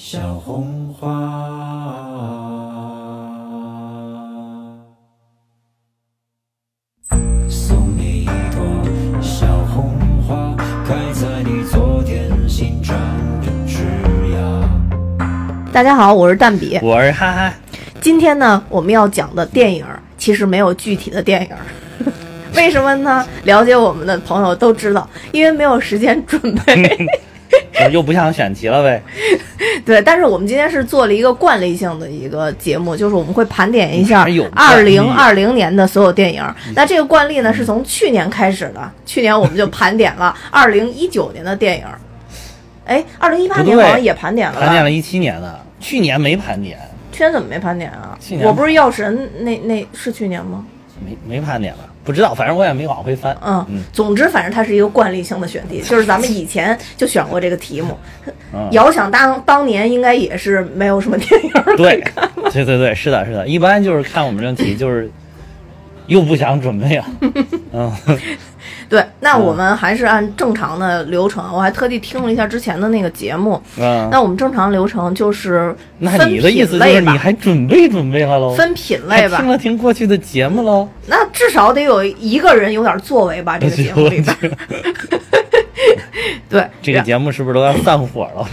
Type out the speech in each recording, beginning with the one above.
小红花。送你一朵小红花，开在你昨天新长的枝桠。大家好，我是蛋比。我是哈哈，今天呢，我们要讲的电影其实没有具体的电影，为什么呢？了解我们的朋友都知道，因为没有时间准备。又不想选题了呗？对，但是我们今天是做了一个惯例性的一个节目，就是我们会盘点一下二零二零年的所有电影。那这个惯例呢，是从去年开始的，去年我们就盘点了 二零一九年的电影儿。哎，二零一八年好像也盘点了？盘点了一七年的，去年没盘点，去年怎么没盘点啊去？年我不是药神那那是去年吗？没没盘点了，不知道，反正我也没往回翻。嗯嗯，总之反正它是一个惯例性的选题，就是咱们以前就选过这个题目。嗯遥想当当年应该也是没有什么电影儿对，对对对，是的，是的，一般就是看我们这题，就是又不想准备了。嗯，对，那我们还是按正常的流程，我还特地听了一下之前的那个节目。嗯，那我们正常流程就是那你的意思就是你还准备准备了喽？分品类吧听？了听过去的节目喽？那至少得有一个人有点作为吧，这个节目里边。对，这个节目是不是都要散伙了？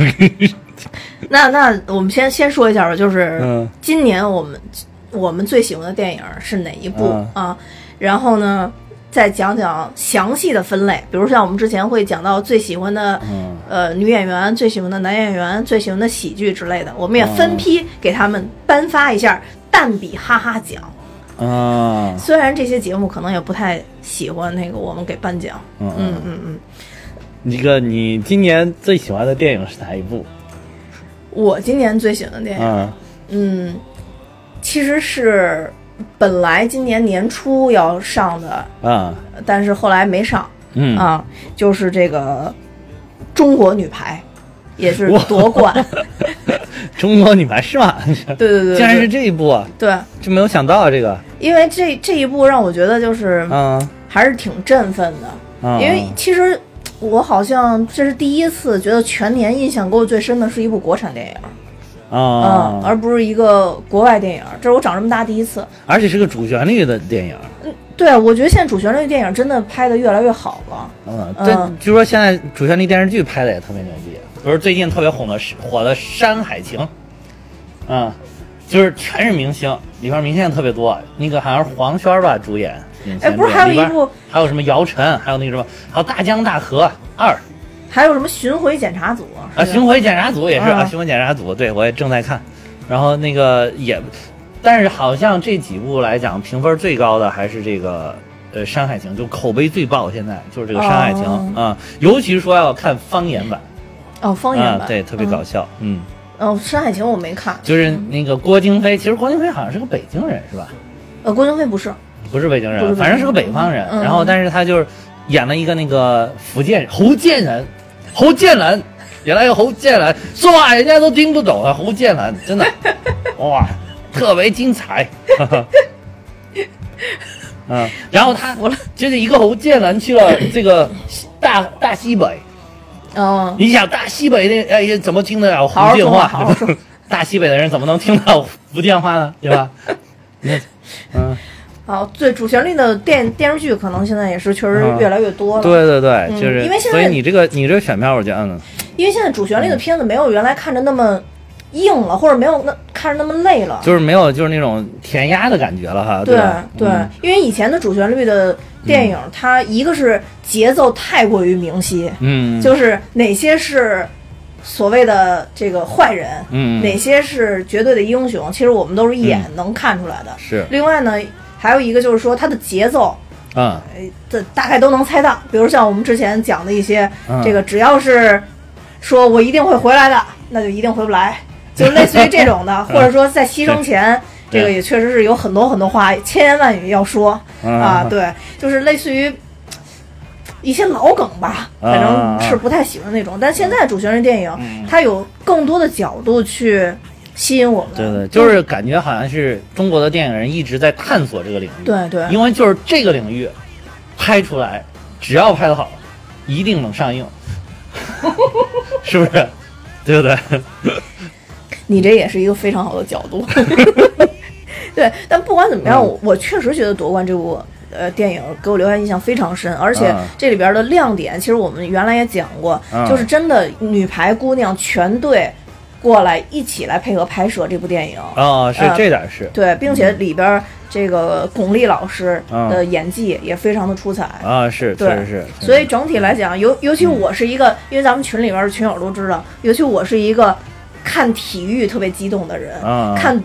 那那我们先先说一下吧，就是嗯今年我们我们最喜欢的电影是哪一部、嗯啊？然后呢，再讲讲详细的分类，比如像我们之前会讲到最喜欢的、嗯呃女演员、最喜欢的男演员、最喜欢的喜剧之类的，我们也嗯分批给他们颁发一下蛋比哈哈奖。啊，虽然这些节目可能也不太喜欢那个我们给颁奖，嗯嗯嗯嗯，这个你今年最喜欢的电影是哪一部？我今年最喜欢的电影。嗯嗯，其实是本来今年年初要上的，啊但是后来没上、嗯啊，就是这个中国女排，也是夺冠。中国女排是吗？对对对，竟然是这一部啊！对，就没有想到这个，因为这这一部让我觉得就是嗯，还是挺振奋的，嗯因为其实。我好像这是第一次觉得全年印象给我最深的是一部国产电影，嗯，啊，而不是一个国外电影，这是我长这么大第一次。而且是个主旋律的电影，嗯对，我觉得现在主旋律电影真的拍的越来越好了。嗯，嗯对，据说现在主旋律电视剧拍的也特别牛逼，不是最近特别红的火的《山海情》，嗯，就是全是明星，里边明星也特别多，那个好像是黄轩吧主演，哎不是还有一部还有什么姚晨，还有那个什么，还有《大江大河二》。还有什么巡回检查组啊，巡回检查组也是啊啊，巡回检查组，对我也正在看，然后那个也，但是好像这几部来讲，评分最高的还是这个呃《山海情》，就口碑最爆，现在就是这个《山海情》哦。啊，尤其是说要看方言版。哦，方言版，，啊对，特别搞笑，嗯，嗯。哦，《山海情》我没看，就是那个郭京飞，其实郭京飞好像是个北京人是吧？呃，郭京飞不是，不是北京人，不是北京人。反正是个北方人，嗯。然后但是他就是演了一个那个福建人侯建人，侯建人。演了一个侯建人，说话人家都听不懂啊！侯建人真的，哇，特别精彩。嗯，然后他就是一个侯建人去了这个大大西北，嗯，你想大西北的哎怎么听得了福建话？好好 大西北的人怎么能听到福建话呢？对吧？那嗯，好，对主旋律的电电视剧可能现在也是确实嗯越来越多了，对对对，嗯就是，因为现在所以你这个你这个选票，我觉得嗯，因为现在主旋律的片子没有原来看着那么硬了，或者没有那看着那么累了，就是没有就是那种填鸭的感觉了哈，对？对嗯，因为以前的主旋律的电影，它一个是节奏太过于明晰，嗯，就是哪些是所谓的这个坏人，嗯哪些是绝对的英雄，其实我们都是一眼能看出来的。是另外呢，还有一个就是说它的节奏，嗯呃，这大概都能猜到。比如像我们之前讲的一些，嗯这个只要是说我一定会回来的，那就一定回不来，就类似于这种的，或者说在牺牲前。这个也确实是有很多很多话，千言万语要说嗯啊，对，就是类似于一些老梗吧，啊反正是不太喜欢那种。但现在主旋律电影，嗯它有更多的角度去吸引我们。对对，就是感觉好像是中国的电影人一直在探索这个领域，对对因为就是这个领域拍出来，只要拍得好，一定能上映，是不是？对不对？你这也是一个非常好的角度。对，但不管怎么样，我我确实觉得夺冠这部呃电影给我留下印象非常深，而且嗯这里边的亮点，其实我们原来也讲过，嗯就是真的女排姑娘全队过来一起来配合拍摄这部电影。哦，是呃这点儿是对，并且里边这个巩俐老师嗯的演技也非常的出彩。啊，是确对实是，所以整体来讲，尤尤其我是一个，因为咱们群里边的群友都知道，尤其我是一个看体育特别激动的人，啊看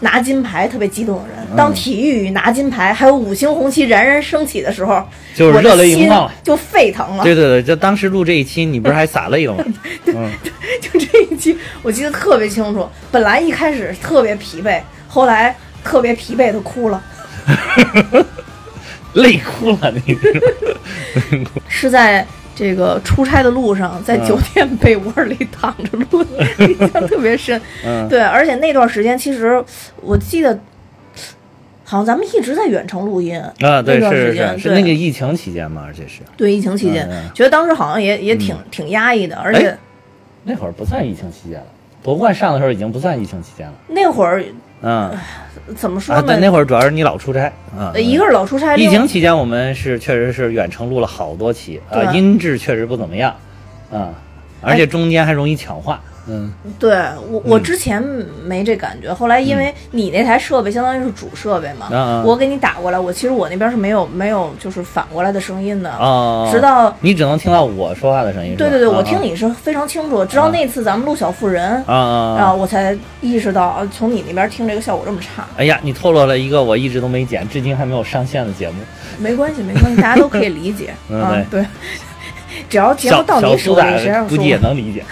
拿金牌特别激动的人。嗯当体育与拿金牌还有五星红旗冉冉升起的时候，就是热泪盈我的眶了心就沸腾了。对对对，就当时录这一期，你不是还 洒泪了吗？对，就这一期，我记得特别清楚。本来一开始特别疲惫，后来特别疲惫的哭了，累哭了，你是在这个出差的路上，在酒店被窝里躺着录的，印象特别深。嗯，对，而且那段时间其实我记得，好像咱们一直在远程录音啊，那对，段是是是，是时间是那个疫情期间嘛，而且是。对疫情期间，觉得当时好像也也挺、挺压抑的，而且哎那会儿不算疫情期间了，夺冠上的时候已经不算疫情期间了。那会儿嗯，怎么说啊，呢？对，那会儿主要是你老出差啊。呃一个是老出差，疫情期间，我们是确实是远程录了好多期啊，音质确实不怎么样啊，而且中间还容易抢话。嗯，对我我嗯之前没这感觉，后来因为你那台设备相当于是主设备嘛，我给你打过来，我其实我那边是没有没有就是反过来的声音的，哦，直到你只能听到我说话的声音。对对对，我啊听你是非常清楚，直到那次咱们录小妇人。啊啊然后啊！我才意识到，啊从你那边听这个效果这么差，哎呀，你透露了一个我一直都没剪，至今还没有上线的节目。没关系，没关系，大家都可以理解嗯啊。对，只要节目到你手里，谁打估计也能理解。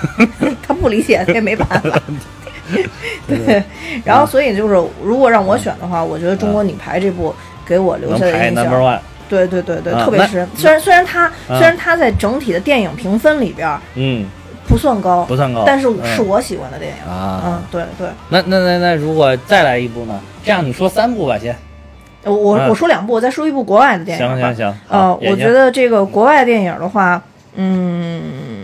他不理解，他也没办法。对，然后所以就是，如果让我选的话，我觉得《中国女排》这部给我留下的印象对对对对，特别深。虽然虽然它嗯虽然它在整体的电影评分里边嗯，不算高，不算高，但是嗯是我喜欢的电影。啊嗯，。对对，那那那那，如果再来一部呢？这样你说三部吧，先。我我嗯我说两部，我再说一部国外的电影吧。行行行。呃，我觉，得这个国外电影的话，嗯，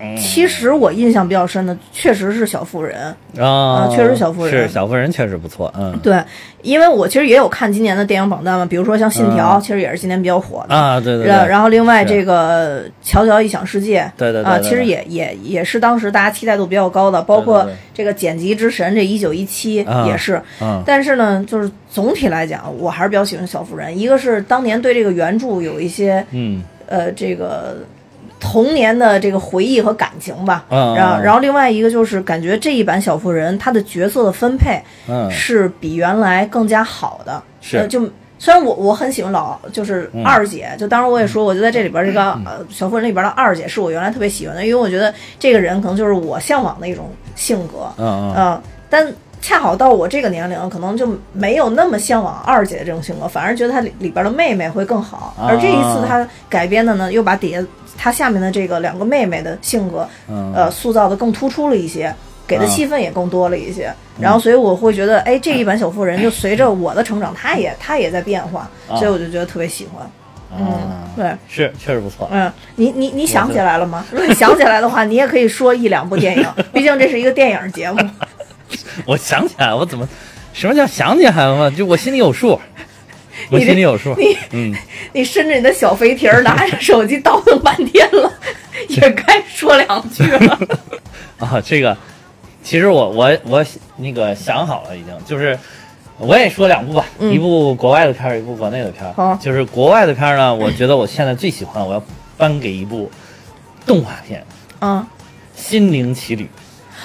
嗯其实我印象比较深的确实是《小妇人》。啊，确实小妇人是小妇人，确实不错。嗯对，因为我其实也有看今年的电影榜单嘛，比如说像《信条》嗯其实也是今年比较火的。啊，对对对。然然后另外这个《乔乔异想世界》啊，对对对对其实也也也是当时大家期待度比较高的，包括这个剪辑之神这一九一七啊也是。嗯但是呢，就是总体来讲，我还是比较喜欢小妇人。一个是当年对这个原著有一些嗯呃这个童年的这个回忆和感情吧。嗯然后然后另外一个就是感觉这一版小妇人她的角色的分配嗯是比原来更加好的。是呃就虽然我我很喜欢老就是嗯二姐，就当时我也说，我就在这里边这个呃小妇人里边的二姐是我原来特别喜欢的，因为我觉得这个人可能就是我向往的一种性格。嗯嗯嗯，但恰好到我这个年龄，可能就没有那么向往二姐这种性格，反而觉得她里里边的妹妹会更好。啊而这一次她改编的呢，又把底下她下面的这个两个妹妹的性格，嗯呃，塑造的更突出了一些。给的啊戏份也更多了一些，然后所以我会觉得，哎，这一版小妇人就随着我的成长，她也她也在变化，啊所以我就觉得特别喜欢。嗯啊，对，是确实不错。嗯，你你你想起来了吗？如果你想起来的话，你也可以说一两部电影，毕竟这是一个电影节目。我想起来，我怎么什么叫想起来了嘛？就我心里有数，我心里有数。你嗯，你伸着你的小肥蹄儿，拿着手机倒腾半天了，也该说两句了。啊，这个其实我我我那个想好了，已经就是我也说两部吧，嗯一部国外的片儿，一部国内的片儿。好就是国外的片儿呢，我觉得我现在最喜欢，我要颁给一部动画片嗯，《心灵奇旅》。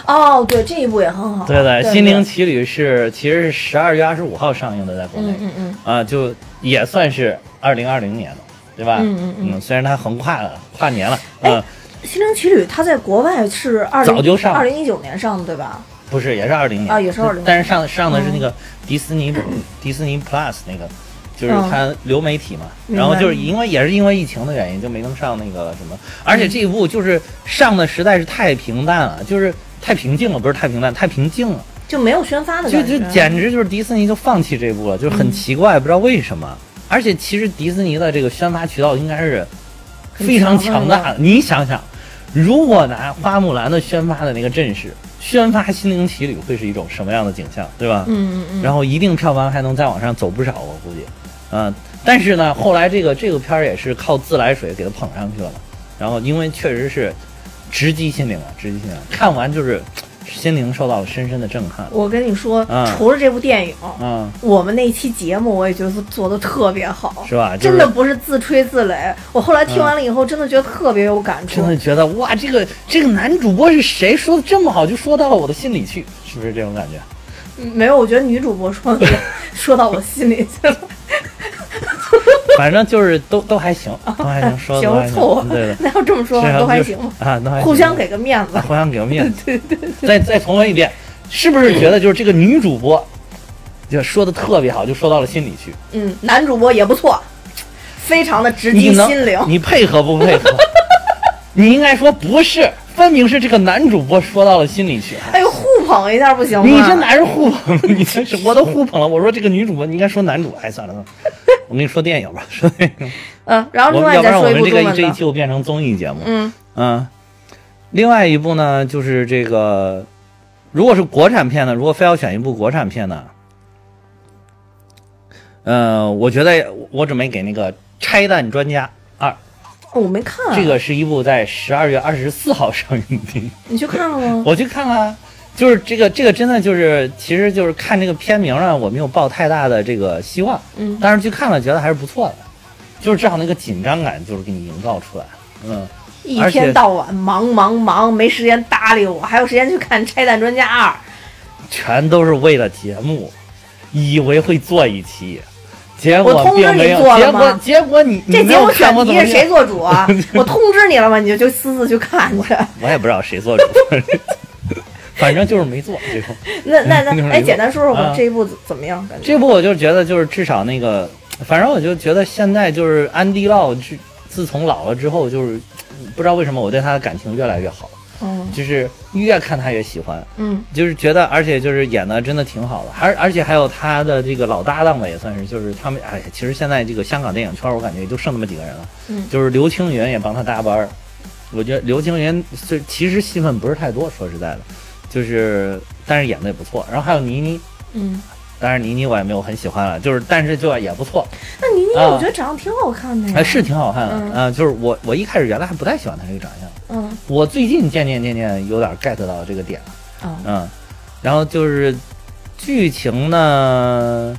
哦，对，这一部也很好。对对，心灵奇旅》是其实是十二月二十五号上映的，在国内。嗯嗯嗯，啊，就也算是二零二零年了，对吧？嗯嗯嗯虽然它横跨了跨年了，哎嗯，心灵奇旅它在国外是二零早就上二零一九年上的，对吧？不是，也是二零年啊也是二零但是上上的是那个迪士尼、迪士尼 Plus 那个，就是嗯它流媒体嘛。然后就是因为也是因为疫情的原因，就没能上那个什么。而且这一部就是上的实在是太平淡了，就是太平静了，不是太平淡，太平静了。就没有宣发的就。就简直就是迪士尼就放弃这部了，就是很奇怪，不知道为什么。而且其实迪士尼的这个宣发渠道应该是非常强大的。你想想，如果拿花木兰的宣发的那个阵势宣发《心灵奇旅》，会是一种什么样的景象，对吧？嗯嗯嗯，然后一定票房还能再往上走不少，我估计，嗯、但是呢，后来这个这个片儿也是靠自来水给它捧上去了嘛。然后因为确实是直击心灵啊，直击心灵，看完就是 心灵受到了深深的震撼。我跟你说，嗯除了这部电影，嗯，我们那期节目我也觉得做的特别好，是吧？就是真的不是自吹自擂。我后来听完了以后，真的觉得特别有感触真。的觉得哇，这个这个男主播是谁？说的这么好，就说到了我的心里去，是不是这种感觉？嗯没有，我觉得女主播说的 说到我心里去了。反正就是都都还行，都还行，说的都还行，凑合，对的，那要这么说都还行，啊，都还行互相给个面子啊。互相给个面子。对对再再重温一遍，是不是觉得就是这个女主播就说的特别好，就说到了心里去？嗯，男主播也不错，非常的直击心灵。你配合不配合？你应该说不是，分明是这个男主播说到了心里去。哎呦，互捧一下不行吗？你这哪是互捧？你这是我都互捧了。我说这个女主播，你应该说男主。哎，算了算了，我跟你说电影吧，说电影。嗯，然后另外们要不然我再说一部们这个这一期就变成综艺节目。嗯嗯，另外一部呢，就是这个，如果是国产片呢，如果非要选一部国产片呢，呃，我觉得我准备给那个《拆弹专家二》，哦我没看、啊，这个是一部在十二月二十四号上映的，你去看了吗？我去看了。就是这个，这个真的就是，其实就是看这个片名呢，我没有抱太大的这个希望，嗯但是去看了，觉得还是不错的，就是至少那个紧张感就是给你营造出来，嗯，一天到晚忙忙忙，没时间搭理我，还有时间去看《拆弹专家二》。全都是为了节目，以为会做一期，结果我通知并没有你做，了结果吗结果你这节目选题是谁做主啊？我通知你了吗？你就就私自去看去。我也不知道谁做主，反正就是没做。最后那那那，哎，简单说说吧，啊这一部怎么样？感觉这部我就觉得就是至少那个，反正我就觉得现在就是安迪烙自自从老了之后，就是不知道为什么我对他的感情越来越好，嗯就是越看他越喜欢。嗯就是觉得，而且就是演的真的挺好的，而而且还有他的这个老搭档吧，也算是，就是他们，哎，其实现在这个香港电影圈，我感觉也就剩那么几个人了，嗯就是刘青云也帮他搭班儿，我觉得刘青云是其实戏份不是太多，说实在的，就是但是演的也不错，然后还有倪妮，嗯。当然倪妮我也没有很喜欢了，就是但是就也不错，那倪妮，啊我觉得长得挺好看的呀。哎，是挺好看的，嗯啊，就是我我一开始原来还不太喜欢她这个长相，嗯我最近渐渐渐渐有点 get 到这个点了。啊嗯，然后就是剧情呢，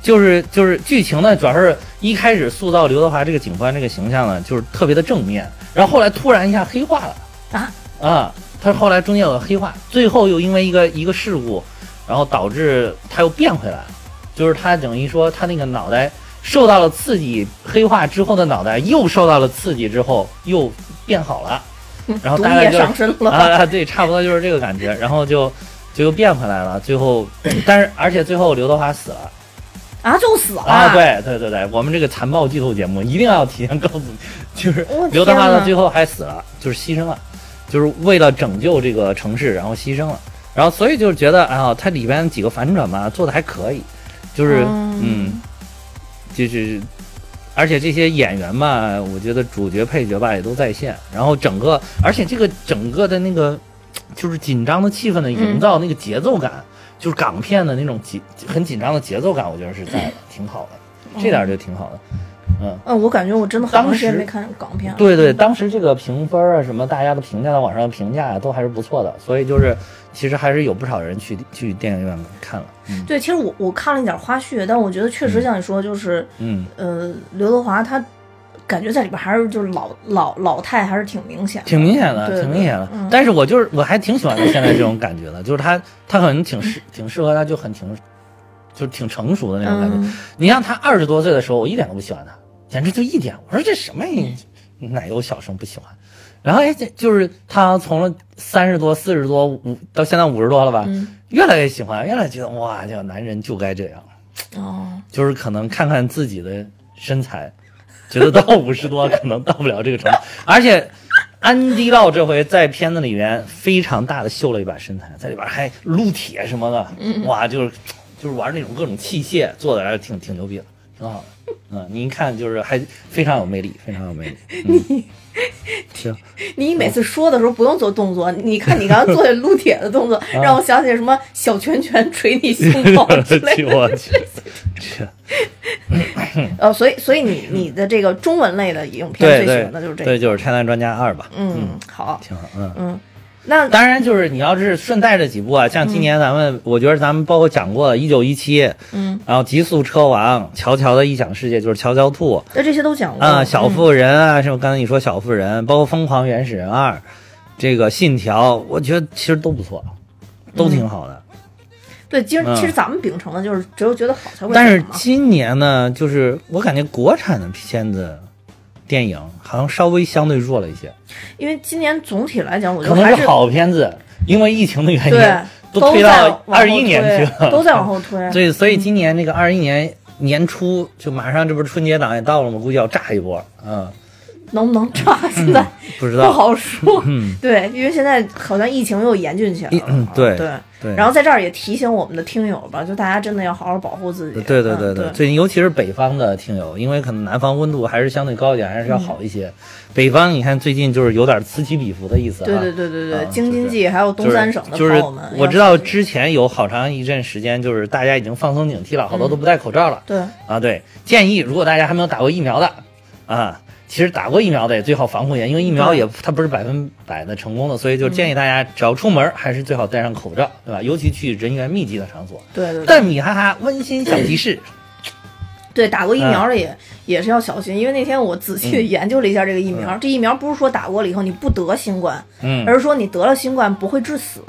就是就是剧情呢，主要是一开始塑造刘德华这个警官这个形象呢，就是特别的正面，然后后来突然一下黑化了啊啊，他后来中间有个黑化，最后又因为一个一个事故，然后导致他又变回来了，就是他等于说他那个脑袋受到了刺激，黑化之后的脑袋又受到了刺激之后又变好了。然后大概就是上身了。啊啊，对，差不多就是这个感觉，然后就就又变回来了，最后，但是而且最后刘德华死了啊，就死了。啊！对对对对，我们这个残暴剧透节目一定要提前告诉你，就是刘德华天哪呢最后还死了，就是牺牲了，就是为了拯救这个城市，然后牺牲了，然后所以就是觉得啊，它里边几个反转吧做的还可以，就是嗯嗯，就是。而且这些演员吧，我觉得主角配角吧也都在线，然后整个，而且这个整个的那个就是紧张的气氛的营造，那个节奏感，就是港片的那种紧很紧张的节奏感，我觉得是在的，挺好的，这点儿就挺好的。嗯，嗯，我感觉我真的好长时时间没看港片了。对对，当时这个评分啊，什么大家的评价在网上的评价啊，都还是不错的，所以就是其实还是有不少人去去电影院看了。嗯对，其实我我看了一点花絮，但我觉得确实像你说，就是嗯，呃，刘德华他感觉在里边还是就是老老老态还是挺明显的，挺明显的，对挺明显的。嗯但是我就是我还挺喜欢他现在这种感觉的，就是他他可能挺适 挺适合他，就很挺就是挺成熟的那种感觉。嗯你像他二十多岁的时候，我一点都不喜欢他，简直就一点。我说这什么奶油小生不喜欢。然后哎，这就是他从了三十多、四十多、五到现在五十多了吧，嗯越来越喜欢，越来越觉得哇，这个男人就该这样。哦，就是可能看看自己的身材，觉得到五十多可能到不了这个程度。而且安迪烙这回在片子里面非常大的秀了一把身材，在里边还撸铁什么的，哇，就是就是玩那种各种器械，做的还是挺挺牛逼的，挺好的。嗯，你一看就是还非常有魅力，非常有魅力。嗯、行，你每次说的时候不用做动作，你看你刚刚做的撸铁的动作，啊让我想起什么小拳拳捶你胸口之类的。我去，去，呃，所以所以你你的这个中文类的影片最喜欢的就是这个对，个。就是《拆弹专家二》吧。嗯，好，挺好。嗯。嗯，那当然，就是你要是顺带着几部啊，像今年咱们，我觉得咱们包括讲过的《一九一七》，嗯，然后《极速车王》、《乔乔的异想世界》，就是《乔乔兔那这些都讲》过。啊，《小嗯妇人》啊，什么刚才你说《小妇人》，包括《疯狂原始人二》，这个《信条》，我觉得其实都不错，都挺好的。对，其实嗯。其实咱们秉承的就是只有觉得好才会但是今年呢，就是我感觉国产的片子、电影好像稍微相对弱了一些，因为今年总体来讲，我觉得还是能是好片子，因为疫情的原因，对都推到 二一年去了，都在往后推。对，所以今年那个二一年年初就马上，这不是春节档也到了吗？估计要炸一波。嗯，能不能炸？现在不不知道。不好说。嗯，对，因为现在好像疫情又严峻起来了。嗯对对。对。然后在这儿也提醒我们的听友吧，就大家真的要好好保护自己。对对对嗯对，最近尤其是北方的听友，因为可能南方温度还是相对高一点，还是要好一嗯些。北方你看最近就是有点此起彼伏的意思、啊。对对对对对啊京津冀还有东三省的就是朋友们，我知道之前有好长一阵时间，就是大家已经放松警惕了，好多都不戴口罩了。对啊，对，建议如果大家还没有打过疫苗的，啊，其实打过疫苗的也最好防护一点，因为疫苗也它不是百分百的成功的，所以就建议大家只要出门还是最好戴上口罩，对吧？尤其去人员密集的场所。对对对。但米哈哈温馨小提示，对，打过疫苗的也也是要小心，因为那天我仔细研究了一下这个疫苗，这疫苗不是说打过了以后你不得新冠，嗯，而是说你得了新冠不会致死。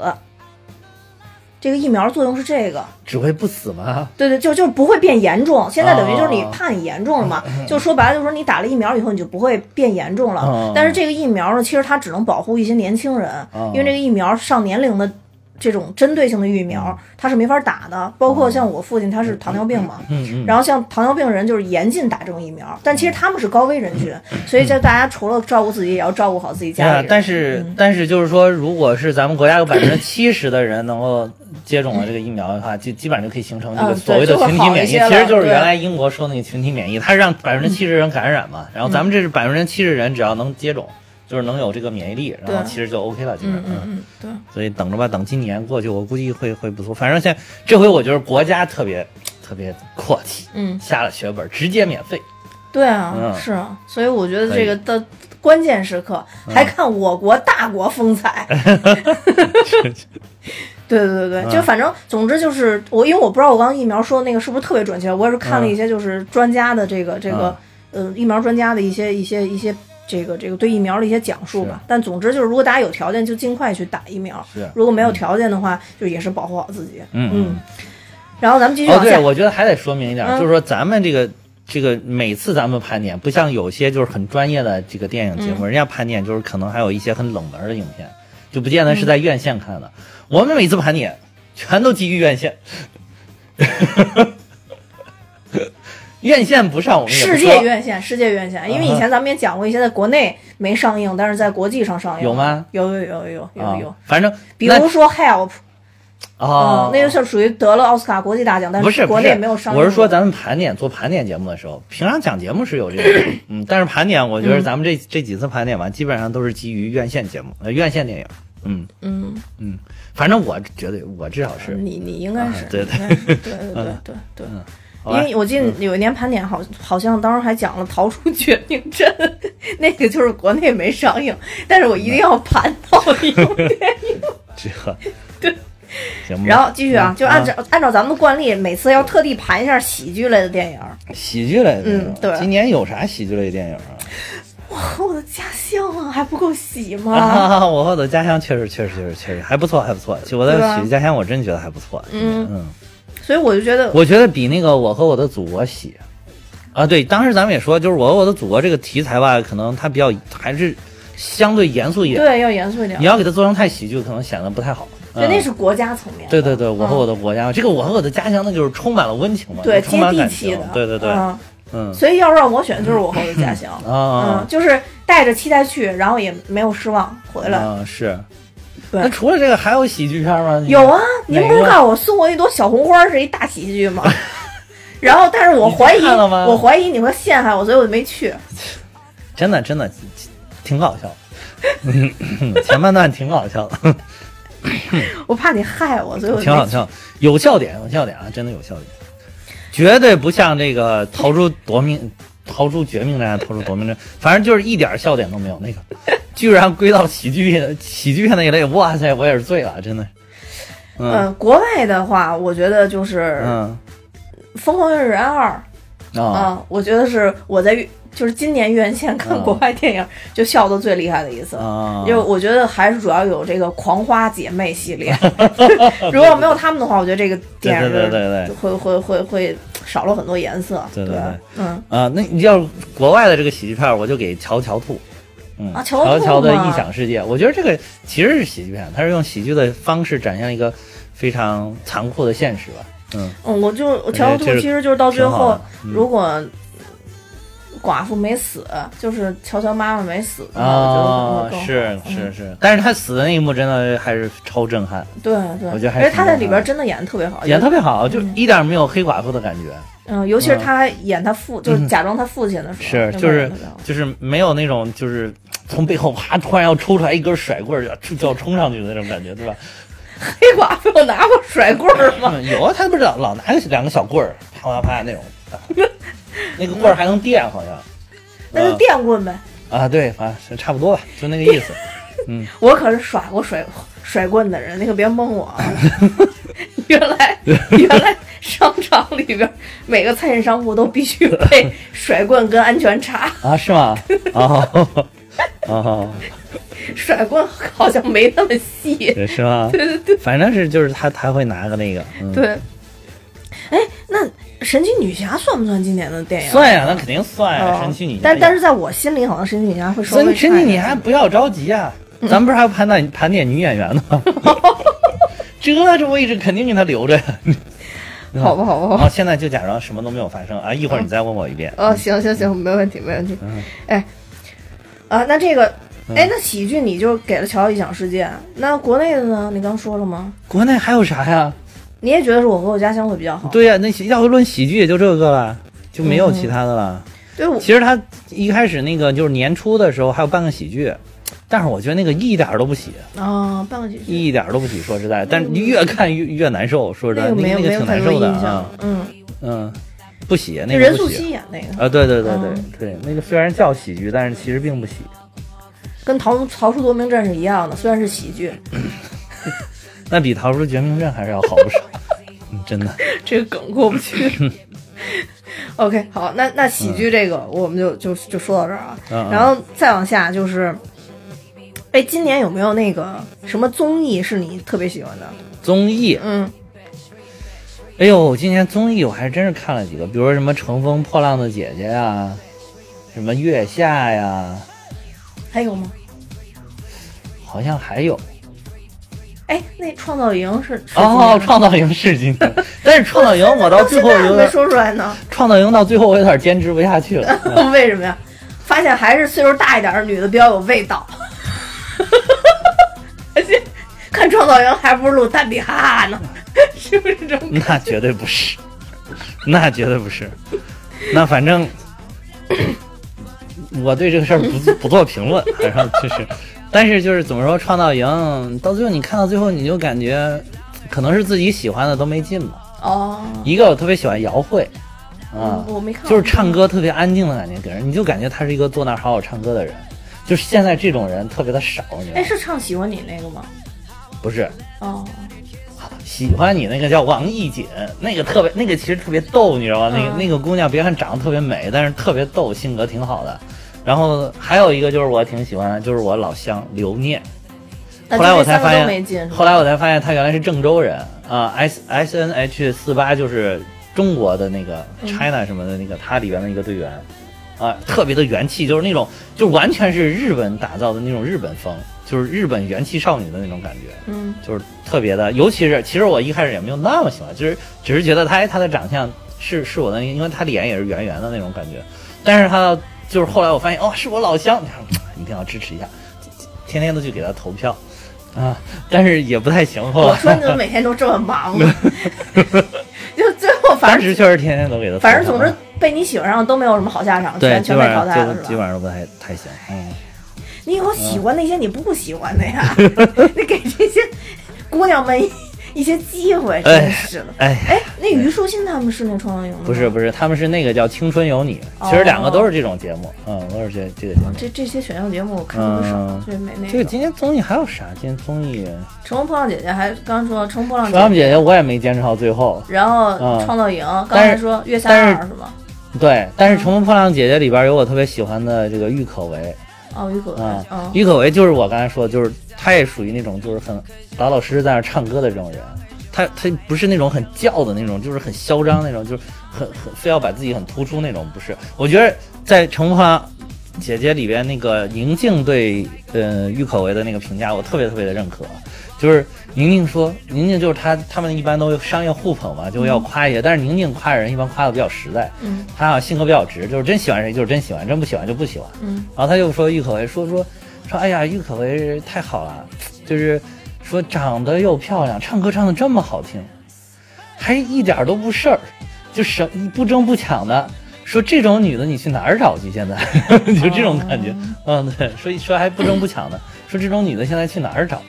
这个疫苗作用是这个，只会不死吗？对对，就就是不会变严重。现在等于就是你哦怕你严重了嘛，就说白了就是说你打了疫苗以后你就不会变严重了。哦但是这个疫苗呢，其实它只能保护一些年轻人，哦因为这个疫苗上年龄的这种针对性的疫苗它是没法打的。包括像我父亲他是糖尿病嘛，嗯嗯。然后像糖尿病人就是严禁打这种疫苗，但其实他们是高危人群，所以就大家除了照顾自己，也要照顾好自己家里人。，但是、嗯但是就是说，如果是咱们国家有百分之七十的人能够接种了这个疫苗的话，就基本上就可以形成这个嗯所谓的群体免疫。其实就是原来英国说那个群体免疫，它是让百分之七十人感染嘛，然后咱们这是百分之七十人只要能接种，就是能有这个免疫力，然后其实就 OK 了，基本嗯上。嗯嗯，对。所以等着吧，等今年过去，我估计会会不错。反正现在这回我觉得国家特别特别阔气，嗯，下了血本，直接免费。对啊，嗯是啊，所以我觉得这个的关键时刻还看我国大国风采。对对对对，嗯就反正总之就是我，因为我不知道我刚刚疫苗说的那个是不是特别准确，我也是看了嗯一些就是专家的这个这个呃疫苗专家的一些一些一些这个这个对疫苗的一些讲述吧。但总之就是，如果大家有条件就尽快去打疫苗，是如果没有条件的话，就也是保护好自己。嗯嗯。然后咱们继续哦，对，我觉得还得说明一点，嗯就是说咱们这个这个每次咱们盘点，不像有些就是很专业的这个电影节嗯目，人家盘点就是可能还有一些很冷门的影片，就不见得是嗯在院线看的。我们每次盘点全都基于院线。院线不上，我们世界院线，世界院线，因为以前咱们也讲过一些在国内没上映，但是在国际上上映。有吗？有有有有有啊有，，反正比如说 Help，哦。嗯，，那个是属于得了奥斯卡国际大奖，但是国内没有上映。我是说，咱们盘点做盘点节目的时候，平常讲节目是有这个，嗯，但是盘点，我觉得咱们这、这几次盘点完，基本上都是基于院线节目，呃，院线电影，嗯。嗯，嗯，反正我觉得我至少是，你你应该是，啊对。对对对对对因为我记得有一年盘点好，好像当时还讲了《逃出绝命镇》，那个就是国内没上映，但是我一定要盘到一部电影。这 对，行吧。然后继续啊，就按照嗯按照咱们的惯例，每次要特地盘一下喜剧类的电影。喜剧类的电影，嗯对今年有啥喜剧类电影啊？我和我的家乡啊，还不够喜吗？啊，我和我的家乡确实确实确实确实还不错，还不错。就我的喜剧家乡，我真觉得还不错。嗯嗯，所以我就觉得，我觉得比那个我和我的祖国喜。啊，对，当时咱们也说，就是我和我的祖国这个题材吧，可能它比较还是相对严肃一点。对，要严肃一点你。要给它做成太喜剧，可能显得不太好。对，嗯那是国家层面的。对对对，我和嗯我的国家，这个我和我的家乡，那就是充满了温情嘛，对充满接地气的。对对对，嗯，嗯所以要让我选，就是我和我的家乡。啊嗯，就是带着期待去，然后也没有失望回来。嗯是。对那除了这个，还有喜剧片吗？有啊，您不是告诉我送我一朵小红花是一大喜剧吗？然后，但是我怀疑，我怀疑你会陷害我，所以我就没去。真的真的挺搞笑，前半段挺搞笑的，我怕你害我，所以我。挺好笑，有笑点，有笑点啊，真的有笑点，绝对不像这个逃出夺命。逃出绝命镇，逃出夺命镇，反正就是一点笑点都没有。那个居然归到喜剧片喜剧片那一类，哇塞，我也是醉了，真的。嗯嗯，国外的话，我觉得就是嗯《疯狂原始人二》啊啊，我觉得是我在就是今年院线看嗯国外电影就笑的最厉害的一次。啊！因为我觉得还是主要有这个狂花姐妹系列，如果没有他们的话，我觉得这个电影对对对对对会会会会少了很多颜色。对对对对嗯啊，那你要国外的这个喜剧片，我就给《乔乔兔》。嗯，啊乔乔乔的异想世界，我觉得这个其实是喜剧片，它是用喜剧的方式展现一个非常残酷的现实吧。嗯，嗯，我就乔乔兔其实就是到最后如果寡妇没死，就是乔乔妈妈没死的话，啊我觉得可能更。是嗯是是，但是他死的那一幕真的还是超震撼，对对，我觉得还而且他在里边真的演的特别好，演得特别好，就一点没有黑寡妇的感觉。嗯，尤其是嗯他演他父，就是假装他父亲的时候，是，就是就是没有那种就是从背后啪突然要抽出来一根甩棍儿就要就要冲上去的那种感觉，对吧？黑寡妇有拿过甩棍儿吗？嗯有啊，他不是老老拿个两个小棍儿啪啪啪那种，那个棍儿还能电，好像。那就电棍呗。啊，对，反正差不多吧，就那个意思。嗯我可是耍过甩甩棍的人，你可别蒙我啊！原来原来商场里边每个餐饮商户都必须配 甩棍跟安全叉，啊，是吗？哦，哦，甩棍好像没那么细。对，是吗？对对对，反正是就是他他会拿个那个，嗯、对，哎，那神奇女侠算不算今年的电影？算呀，那肯定算呀，哦神奇女侠。但但是在我心里，好像神奇女侠会稍微神神奇差一点你还不要着急啊，咱们不是还要盘点盘点女演员呢吗？这这位置肯定给他留着呀。好吧，好吧，好吧。现在就假装什么都没有发生啊，一会儿你再问我一遍。哦，行行行，没问题，没问题。嗯哎，啊，那这个，哎，那喜剧你就给了《乔乔异想世界》，那国内的呢？你刚说了吗？国内还有啥呀？你也觉得是我和我家乡会比较好？对呀、那要论喜剧也就这个了，就没有其他的了。对，我其实他一开始那个就是年初的时候还有半个喜剧，但是我觉得那个一点儿都不喜，啊，半个喜剧，一点儿都不喜。说实在，但是越看越越难受。说实在，那个挺难受的啊，。嗯，嗯，不喜，那个任素汐演那个，啊。对对对对嗯对，那个虽然叫喜剧，但是其实并不喜。跟逃逃出夺命镇是一样的，虽然是喜剧，那比逃出绝命镇还是要好不少。嗯，真的。这个梗过不去。OK，好，那那喜剧这个我们就就就说到这儿啊，然后再往下就是，哎，今年有没有那个什么综艺是你特别喜欢的？综艺，嗯，哎呦，今年综艺我还真是看了几个，比如说什么《乘风破浪的姐姐》呀，什么《月下》呀，还有吗？好像还有。哎，那创造营是是哦，创造营是今年，但是创造营我到最后有点，说出来呢，创造营到最后我有点坚持不下去了。嗯 为什么呀？发现还是岁数大一点的女的比较有味道，而且看创造营还不如录蛋比哈哈呢，是不是这种？那绝对不是，那绝对不是。那反正我对这个事儿不不做评论，反正就是，但是就是怎么说，创造营到最后你看到最后，你就感觉可能是自己喜欢的都没进吧。哦，一个我特别喜欢姚慧，啊、我没看，就是唱歌特别安静的感觉，给人你就感觉他是一个坐那儿好好唱歌的人。就是现在这种人特别的少，你知道哎，是唱喜欢你那个吗？不是，哦，喜欢你那个叫王艺瑾，那个特别，那个其实特别逗，你知道吗？那个嗯那个姑娘，别看长得特别美，但是特别逗，性格挺好的。然后还有一个就是我挺喜欢的，就是我老乡刘念。后来我才发现，后来我才发现他原来是郑州人啊，S S N H 四八就是中国的那个嗯 China 什么的那个，他里边的一个队员啊，特别的元气，就是那种就完全是日本打造的那种日本风，就是日本元气少女的那种感觉。嗯，就是特别的，尤其是其实我一开始也没有那么喜欢，就是只是觉得他哎他的长相是是我的，因为他脸也是圆圆的那种感觉，但是他就是后来我发现哦是我老乡，你一定要支持一下，天天都去给他投票啊，但是也不太行后来我说你怎么每天都这么忙呢？就最后反正当时确实天天都给他，反正总之被你喜欢上都没有什么好下场，对，全全被淘汰了是吧基？本上都不太太行，嗯。你以后喜欢那些你不喜欢的呀，你给这些姑娘们一一些机会，真是的。哎，哎，那虞书欣他们是那创造营吗？不是不是，他们是那个叫《青春有你》，哦其实两个都是这种节目，嗯，都是这这个节目。这这些选秀节目我看的不少嗯，这没那这个今天综艺还有啥？今天综艺《《乘风破浪姐姐》还刚说《乘风破浪双姐姐》，我也没坚持到最后。然后嗯创造营，刚才说月下但是二是吗？对，但是嗯《乘风破浪姐姐》里边有我特别喜欢的这个郁可唯，哦，郁可唯，啊嗯，郁可唯就是我刚才说的，就是他也属于那种就是很老老实实在那唱歌的这种人。他他不是那种很叫的那种，就是很嚣张那种，就是很很非要把自己很突出那种，不是。我觉得在《乘风破浪姐姐》里边，那个宁静对呃郁可唯的那个评价，我特别特别的认可。就是宁宁说，宁宁就是她他们一般都商业互捧嘛，就要夸一些，但是宁宁夸人一般夸的比较实在，嗯她啊性格比较直，就是真喜欢谁就是真喜欢，真不喜欢就不喜欢。嗯然后他就说郁可唯说说说，哎呀，郁可唯太好了，就是说长得又漂亮，唱歌唱的这么好听，还一点都不事儿，就什不争不抢的。说这种女的你去哪儿找去？现在 就这种感觉，嗯，对，说说还不争不抢的，说这种女的现在去哪儿找？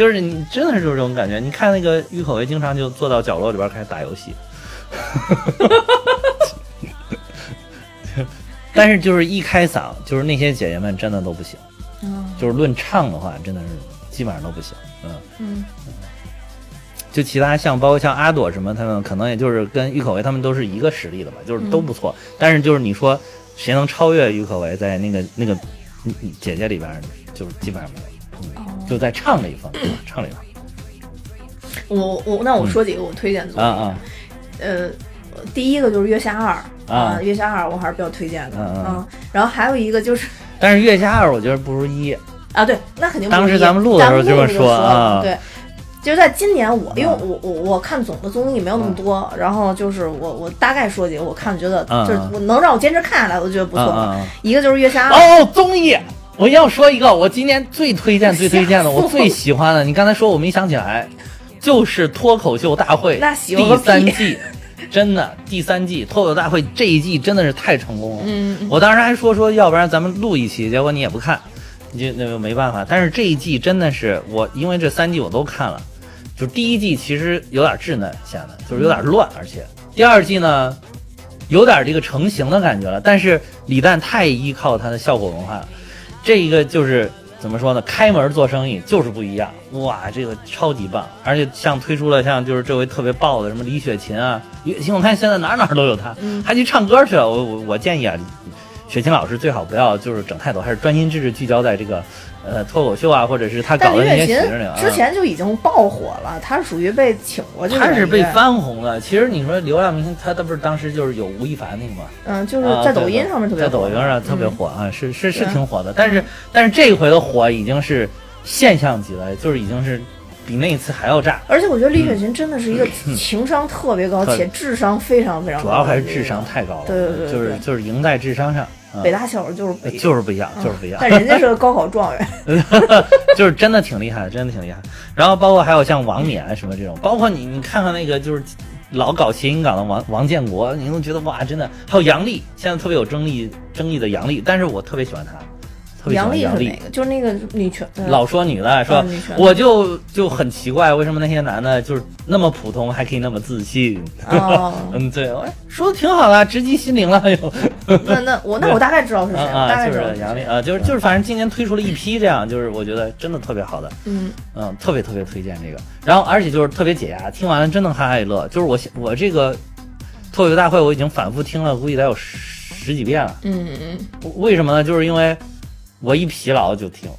就是你真的是就是这种感觉。你看那个郁可唯，经常就坐到角落里边开始打游戏，但是就是一开嗓，就是那些姐姐们真的都不行，嗯就是论唱的话，真的是基本上都不行。嗯，嗯就其他像包括像阿朵什么，他们可能也就是跟郁可唯他们都是一个实力的吧，就是都不错。但是就是你说谁能超越郁可唯在那个那个姐姐里边，就是基本上没有。就在唱这一方面，唱这一方面我我那我说几个我推荐的作品，啊啊。呃，第一个就是《月下二》啊《月下二》我还是比较推荐的，嗯嗯。然后还有一个就是但是月下二我觉得不如一，啊，对，那肯定不一当时咱们录的时候这么说啊对。就是在今年我，因为嗯我我我看总的综艺没有那么多，然后就是我我大概说几个，我看觉得嗯就是我能让我坚持看下来，我觉得不错。嗯嗯嗯。一个就是《月下二》，哦，综艺，我要说一个，我今年最推荐、最推荐的，我最喜欢的。你刚才说我没想起来，就是脱口秀大会 第三季，真的第三季脱口秀大会这一季真的是太成功了。嗯，我当时还说说，要不然咱们录一期，结果你也不看，你就那就没办法。但是这一季真的是我，因为这三季我都看了，就是第一季其实有点稚嫩，显得就是有点乱，而且第二季呢有点这个成型的感觉了。但是李诞太依靠他的效果文化了，这一个就是怎么说呢？开门做生意就是不一样，哇，这个超级棒！而且像推出了像就是这回特别爆的什么李雪琴啊，李雪琴我看现在哪哪都有她，嗯还去唱歌去了。我我我建议啊，雪琴老师最好不要就是整太多，还是专心致志聚焦在这个呃脱口秀啊，或者是他搞的那些。之前就已经爆火了，他是属于被请过去的，他是被翻红的。其实你说流量明星，他他不是当时就是有吴亦凡那个吗？嗯，就是在抖音上面特别在，抖音上特别嗯火啊，是是是挺火的。但是但是这一回的火已经是现象级了，就是已经是比那一次还要炸。而且我觉得李雪琴真的是一个情商特别高特且智商非常非常高，主要还是智商。太高了，对对对就是就是赢在智商上，啊北大校就是北，就是不一样，就是不一样但。人家是个高考状元，就是真的挺厉害的，真的挺厉害。然后包括还有像王冕啊什么这种，包括你你看看那个就是老搞谐音梗的王王建国，你都觉得哇，真的。还有杨笠，现在特别有争议争议的杨笠，但是我特别喜欢她，特别喜杨笠欢杨笠。是哪个？就是那个女权，呃老说女的说我就就很奇怪，为什么那些男的就是那么普通，还可以那么自信？哦，嗯，对，哎说的挺好的，直击心灵了又。那那我那我大概知道是谁，啊啊，就我大概知道是杨丽啊，就是就是，反正今年推出了一批这样，就是我觉得真的特别好的。嗯嗯，特别特别推荐这个。然后而且就是特别解压，听完了真能哈哈一乐。就是我我这个脱口秀大会我已经反复听了，估计得有十十几遍了。嗯嗯，为什么呢？就是因为我一疲劳就听，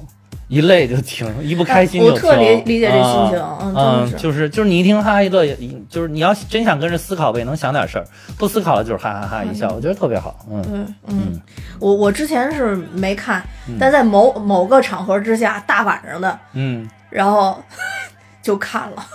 一累就听，一不开心就听。我特理理解这心情啊嗯就是就是你一听哈哈一乐，也就是你要真想跟着思考呗，能想点事儿；不思考了就是哈哈哈一笑，我觉得特别好。嗯嗯，嗯，我我之前是没看，但在某某个场合之下，大晚上的，嗯然后 就看了。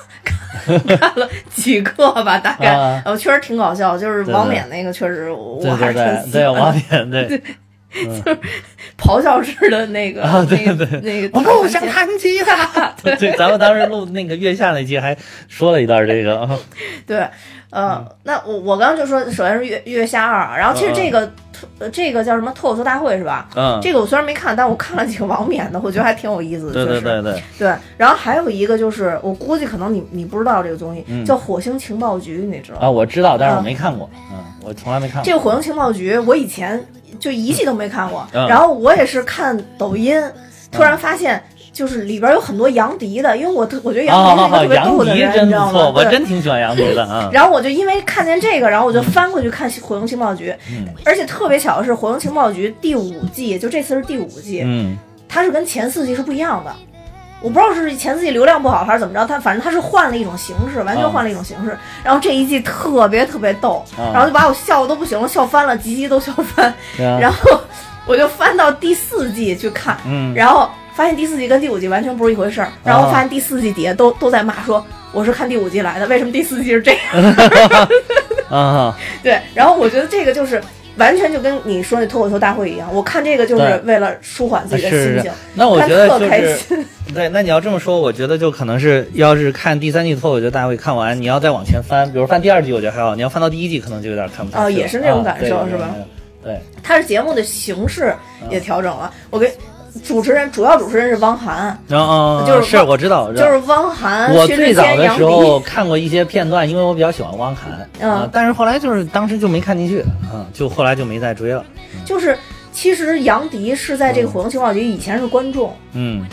看 看了几个吧，大概，啊然后确实挺搞笑，就是王冕那个确实我还是挺对王冕对。咆哮式的那个啊对那个对那个我不想弹吉他。对，咱们当时录那个月下那期还说了一段这个啊。对，呃，那我我刚刚就说，首先是月月下二，然后其实这个、呃这个叫什么脱口秀大会是吧？嗯，这个我虽然没看，但我看了几个网免的，我觉得还挺有意思的。对对对对，对，然后还有一个就是，我估计可能你你不知道这个综艺、嗯叫《火星情报局》，你知道吗？啊，我知道，但是我嗯没看过，嗯，我从来没看过。这个《火星情报局》，我以前就一季都没看过，嗯然后我也是看抖音，突然发现就是里边有很多杨迪的，因为我特我觉得杨迪是一个哦，特别逗的人，你知道吗？我真挺喜欢杨迪的啊。然后我就因为看见这个，然后我就翻过去看《火星情报局》，嗯而且特别巧的是，《火星情报局》第五季，就这次是第五季，嗯它是跟前四季是不一样的。我不知道是前四季流量不好还是怎么着，他反正他是换了一种形式，完全啊换了一种形式。然后这一季特别特别逗，啊然后就把我笑的都不行了，笑翻了，集集都笑翻。啊然后我就翻到第四季去看，嗯然后发现第四季跟第五季完全不是一回事儿，然后发现第四季底下都都在骂说我是看第五季来的，为什么第四季是这样？啊，对，然后我觉得这个就是完全就跟你说那脱口秀大会一样，我看这个就是为了舒缓自己的心情，那我觉得就是心。对，那你要这么说，我觉得就可能是，要是看第三季脱口秀大会看完，你要再往前翻，比如翻第二季，我觉得还好；你要翻到第一季，可能就有点看不下去了。哦也是那种感受啊是吧？对，它是节目的形式也调整了。我给主持人主要主持人是汪涵，然后就是是我知道。就是汪涵、我之最早的。时候看过一些片段，因为我比较喜欢汪涵，嗯。啊但是后来就是当时就没看进去，嗯，就后来就没再追了，就是其实杨迪是在这个《火星情报局》以前是观众，嗯。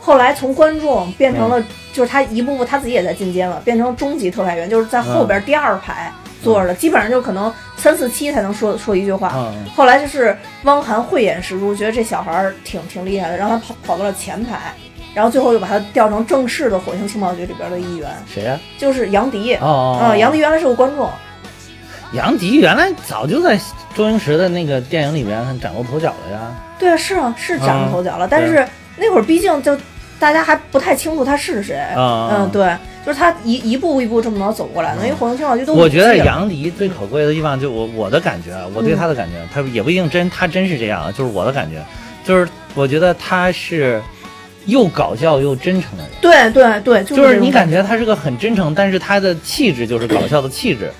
后来从观众变成了，就是他一步步他自己也在进阶了，变成中级特派员，就是在后边第二排坐着的，基本上就可能三四期才能说说一句话。嗯后来就是汪涵慧眼识珠，觉得这小孩儿挺挺厉害的，让他跑跑到了前排，然后最后又把他调成正式的火星情报局里边的一员，谁呀？就是杨迪。哦哦，啊、哦杨迪原来是个观众，杨迪原来早就在周星驰的那个电影里边崭露头角了呀。对啊，是啊，是崭露头角了，嗯但是那会儿毕竟就大家还不太清楚他是谁。嗯嗯，对，就是他一一步一步这么着走过来的，因为火星情报局都我觉得杨迪最可贵的地方，就我我的感觉啊，我对他的感觉，他也不一定真，他真是这样啊，就是我的感觉，就是我觉得他是又搞笑又真诚的人，对对对，就就是是你感觉。他是个很真诚，但是他的气质就是搞笑的气质。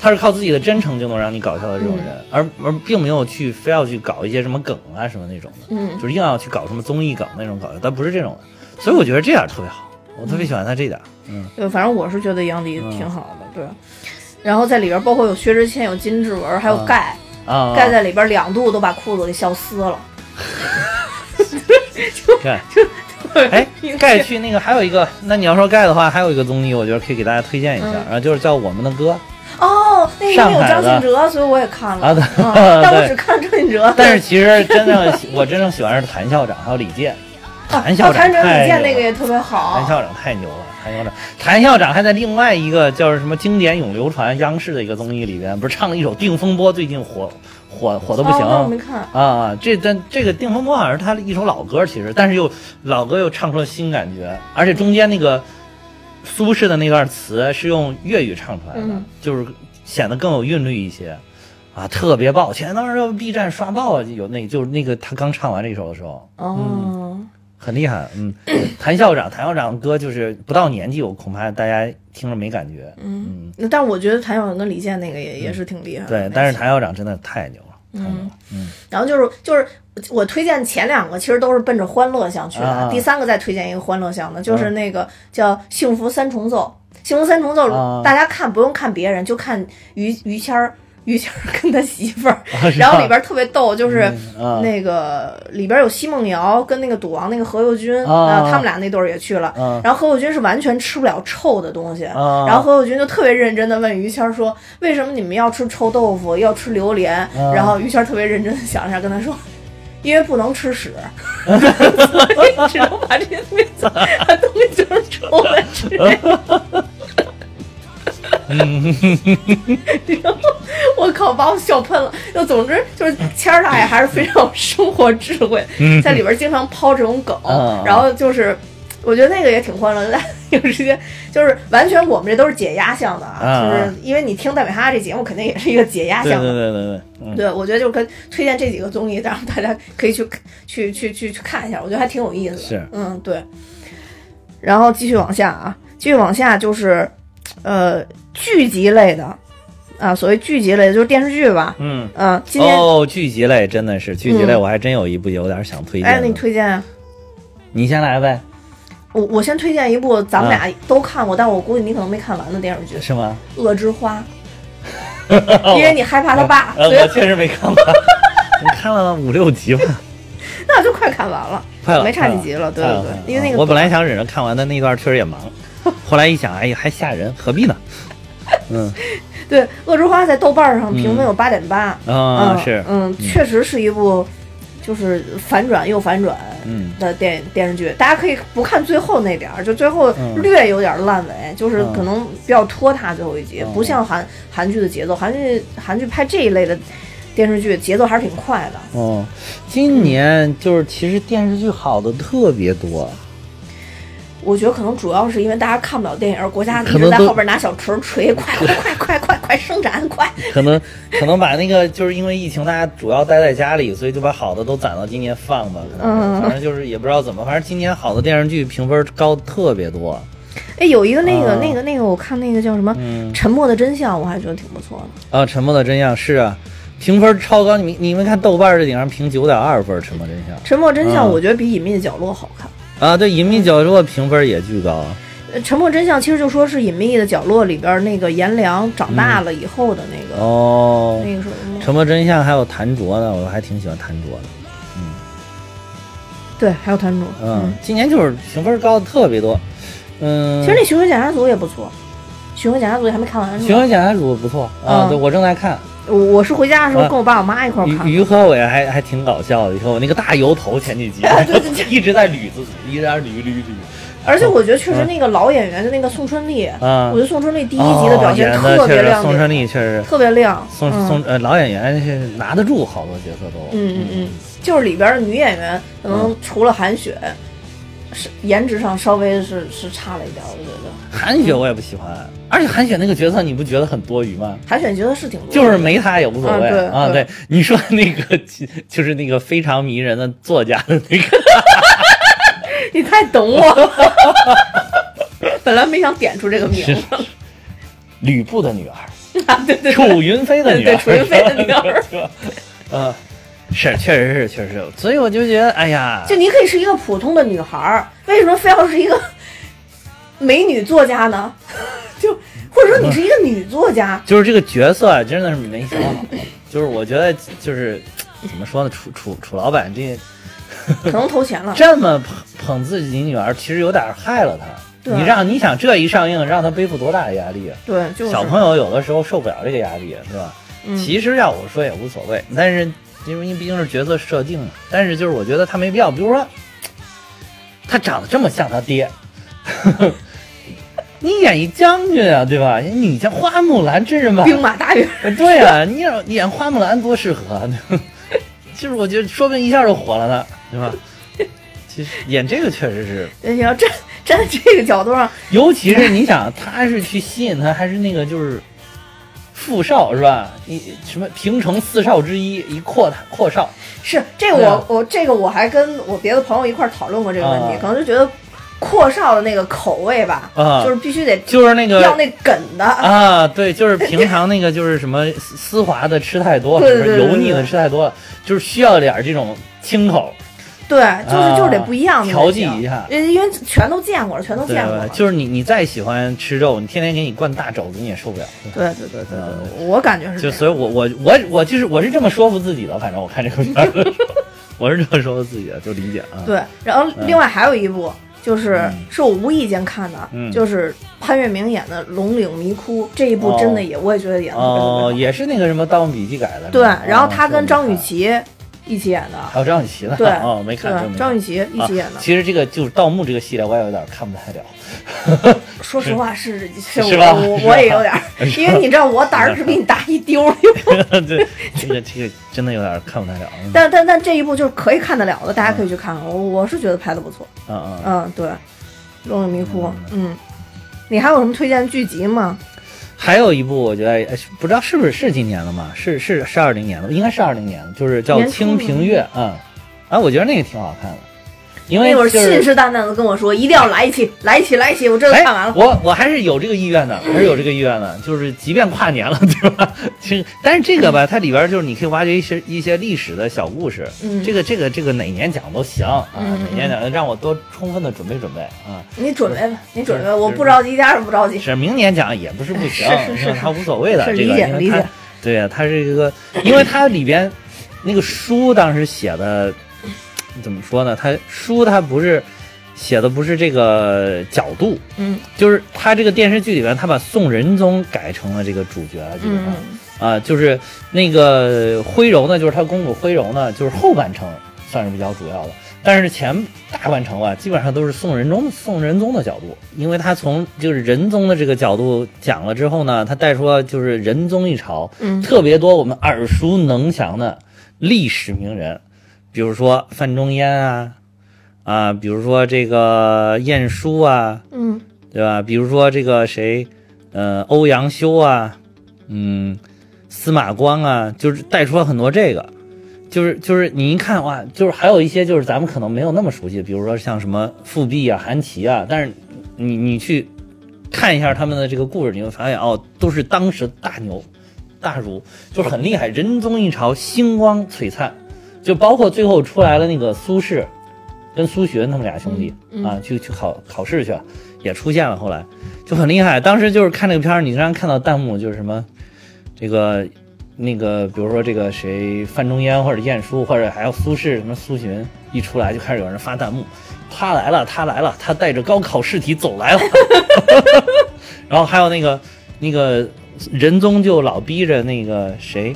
他是靠自己的真诚就能让你搞笑的这种人，而而并没有去非要去搞一些什么梗啊什么那种的，嗯。就是硬要去搞什么综艺梗那种搞笑，但不是这种的，所以我觉得这点特别好，我特别喜欢他这点，嗯对，反正我是觉得杨迪挺好的，对。然后在里边包括有薛之谦、有金志文，还有啊盖，啊，盖在里边两度都把裤子给笑撕了。盖，哎，盖去那个还有一个，那你要说盖的话，还有一个综艺，我觉得可以给大家推荐一下，嗯然后就是叫《我们的歌》，哦，那里面有张信哲，所以我也看了。啊但我对只看张信哲。但是其实真正喜我真正喜欢的是谭校长还有李健，谭校哦，长太那个也特别好谭。校长太牛了，谭校长，谭校长还在另外一个叫什么经典永流传央视的一个综艺里边，不是唱了一首《定风波》，最近火火火的不行。哦没看。啊，这但这个《定风波》好像是他的一首老歌，其实，但是又老歌又唱出了新感觉，而且中间那个苏轼的那段词是用粤语唱出来的，嗯就是显得更有韵律一些，啊，特别爆。前段时间 B 站刷爆有那就是那个他刚唱完这首的时候，哦，很厉害。嗯，谭校长，谭校长的歌就是不到年纪，我恐怕大家听着没感觉。嗯，那但我觉得谭校长跟李健那个也也是挺厉害的。对，但是谭校长真的太牛了，太牛了。嗯嗯然后就是就是我推荐前两个其实都是奔着欢乐向去的，啊第三个再推荐一个欢乐向的，就是那个叫《幸福三重奏》。幸福三重奏，啊大家看不用看别人，就看于于谦儿。于谦儿跟他媳妇儿，然后里边特别逗，就是那个里边有奚梦瑶跟那个赌王那个何猷君啊他们俩那对儿也去了。啊然后何猷君是完全吃不了臭的东西，啊然后何猷君就特别认真的问于谦儿说：“为什么你们要吃臭豆腐，要吃榴莲？”啊然后于谦儿特别认真的想了一下，跟他说：“因为不能吃屎，所以只能把这些东西 把东西就是臭的吃。”然 后我靠，把我笑喷了。就总之就是谦儿大爷还是非常有生活智慧，在里边经常抛这种梗，嗯然后就是。我觉得那个也挺欢乐的，有时间就是完全我们这都是解压向的啊，嗯就是因为你听大美哈这节目肯定也是一个解压对向的，对对对对，嗯。对，我觉得就是跟推荐这几个综艺，让大家可以去去去去去看一下，我觉得还挺有意思的。是嗯，对。然后继续往下啊，继续往下就是，呃，剧集类的啊，所谓剧集类的就是电视剧吧。嗯，嗯，今天、哦，剧集类真的是剧集类，嗯我还真有一部有点想推荐的。哎，那你推荐啊？你先来呗，我我先推荐一部咱们啊俩都看过，但我估计你可能没看完的电视剧是吗？《恶之花》，因为你害怕他爸，呃，所以我确实没看完，你看了五六集吧，那就快看完了，快了，没差几集了。对对对，因为那个我本来想忍着看完，的那段确实也忙，后来一想，哎呀，还吓人，何必呢？嗯 对《恶之花》在豆瓣上评分有八点八，啊，嗯是，嗯，确实是一部就是反转又反转嗯的电电视剧。大家可以不看最后那点儿，就最后嗯略有点烂尾，就是嗯可能比较拖沓最后一集，嗯不像韩韩剧的节奏。韩剧韩剧拍这一类的电视剧节奏还是挺快的。哦，今年就是其实电视剧好的特别多，我觉得可能主要是因为大家看不了电影，国家一直可能在后边拿小锤锤，快快快快快快生产快！可能可能把那个就是因为疫情，大家主要待在家里，所以就把好的都攒到今年放吧。嗯反正就是也不知道怎么，反正今年好的电视剧评分高特别多。哎，有一个那个、啊那个那个，我看那个叫什么《嗯沉默的真相》，我还觉得挺不错的。啊，《沉默的真相》是啊，评分超高。你你们看豆瓣这顶上评九点二分，《沉默真相》《沉默真相》嗯我觉得比《隐秘的角落》好看。啊，对，《隐秘角落》评分也巨高。呃沉默真相其实就说是《隐秘的角落》里边那个颜良长大了以后的那个、哦，那个什么《沉默真相》还有谭卓呢，我还挺喜欢谭卓的。嗯对，还有谭卓。嗯，今年就是评分高的特别多。嗯，其实那《巡回检查组》也不错，《巡回检查组》还没看完《？巡回检查组》不错啊，嗯对我正在看。我我是回家的时候啊跟我爸我妈一块儿看的。于于和伟还还挺搞笑的，你看我那个大油头前几集 一直在捋自己，一直在捋捋捋。而且我觉得确实那个老演员，的那个宋春丽，啊我觉得宋春丽第一集的表现特别，亮点，宋春丽确实，特别亮。嗯宋宋呃老演员是拿得住好多角色都。嗯嗯嗯，就是里边的女演员，可能除了韩雪，是颜值上稍微是是差了一点，我觉得。韩雪我也不喜欢，而且韩雪那个角色你不觉得很多余吗？韩雪角色是挺多就是没她也无所谓啊对你说那个 就是那个非常迷人的作家的那个，你太懂我了。本来没想点出这个名字，吕布的女儿，啊，对对对，楚云飞的女儿，对楚云飞的女儿？嗯，是，确实是，确实是，所以我就觉得，哎呀，就你可以是一个普通的女孩儿，为什么非要是一个美女作家呢？就或者说你是一个女作家，就是这个角色啊，真的是没想好。就是我觉得，就是怎么说呢，楚楚楚老板这可能投钱了。这么捧捧自己女儿，其实有点害了她。对你让你想这一上映，让她背负多大的压力啊？对，就是小朋友有的时候受不了这个压力，是吧？嗯其实要我说也无所谓，但是因为毕竟是角色设定嘛，但是就是我觉得他没必要，比如说 他长得这么像他爹，你演一将军啊，对吧？你像花木兰真人版，兵马大元。对啊，你要演花木兰多适合啊！就是我觉得说不定一下就火了呢，对吧？其实演这个确实是，你要站站在这个角度上，尤其是你想，他是去吸引他，还是那个就是富少是吧？一什么平城四少之一，一阔阔少，是这个对啊。我我这个我还跟我别的朋友一块儿讨论过这个问题，啊。可能就觉得阔少的那个口味吧，啊。就是必须得就是那个要那梗的，啊，对，就是平常那个就是什么丝丝滑的吃太多，了油腻的吃太多了，就是需要点儿这种清口，对，就是啊就是得不一样的调剂一下因因为全都见过了，全都？见过了，就是你你再喜欢吃肉，你天天给你灌大肘子，你也受不了。对对对对对，我感觉是。就所以我，我我我就是我是这么说服自己的，反正我看这个 我是这么说服自己的，就理解啊。对，然后另外还有一部。就是嗯是我无意间看的，嗯就是潘粤明演的《龙岭迷窟》这一部，真的也、我也觉得演的特别特别好。哦，也是那个什么《盗墓笔记》改的。对，然后他跟张雨，哦绮一起演的，还有张雨绮呢。对，哦，没看。张雨绮一起演的。啊其实这个就是盗墓这个系列，我也有点看不太了。说实话是是是吧我我也有点儿，因为你知道我胆儿只比你大一丢儿，对，这个这个真的有点看不太了。嗯但但但这一部就是可以看得了的，大家可以去看看。我我是觉得拍的不错，嗯嗯。嗯，对，《龙岭迷窟》，嗯，你还有什么推荐剧集吗？还有一部，我觉得哎不知道是不是是今年的嘛？是是是二零年的，应该是二零年的，就是叫《清平乐》。嗯，啊，我觉得那个挺好看的。因为那会儿信誓旦旦的跟我说，一定要来一期，来一期，来一期，我这都哎看完了。我我还是有这个意愿的，还是有这个意愿的，就是即便跨年了，对吧？其实，但是这个吧，它里边就是你可以挖掘一些一些历史的小故事，嗯这个这个这个哪年讲都行啊，嗯哪年讲让我多充分的准备准备啊。你准备吧，你准备吧，我不着急，一点儿也不着急。是明年讲也不是不行，是它无所谓的，是这个理解理解因为它对呀，它是一个，因为它里边那个书当时写的怎么说呢？他书他不是写的不是这个角度，嗯就是他这个电视剧里边，他把宋仁宗改成了这个主角，基本上嗯啊、就是那个徽柔呢，就是他公主徽柔呢，就是后半程算是比较主要的，但是前大半程吧，基本上都是宋仁宗宋仁宗的角度，因为他从就是仁宗的这个角度讲了之后呢，他带出了就是仁宗一朝嗯特别多我们耳熟能详的历史名人，比如说范仲淹啊。啊，比如说这个晏殊啊，嗯对吧？比如说这个谁，呃，欧阳修啊，嗯，司马光啊，就是带出了很多这个，就是就是你一看哇，就是还有一些就是咱们可能没有那么熟悉，比如说像什么富弼啊、韩琦啊，但是你你去看一下他们的这个故事，你会发现哦，都是当时大牛大儒，就是很厉害，仁宗一朝星光璀璨，就包括最后出来了那个苏轼。跟苏洵他们俩兄弟、嗯嗯啊，去去考考试去了，也出现了。后来就很厉害。当时就是看这个片儿，你经常看到弹幕就是什么，这个那个，比如说这个谁范仲淹或者晏殊或者还有苏轼什么苏洵一出来就开始有人发弹幕，他来了，他来了，他带着高考试题走来了。然后还有那个那个仁宗就老逼着那个谁，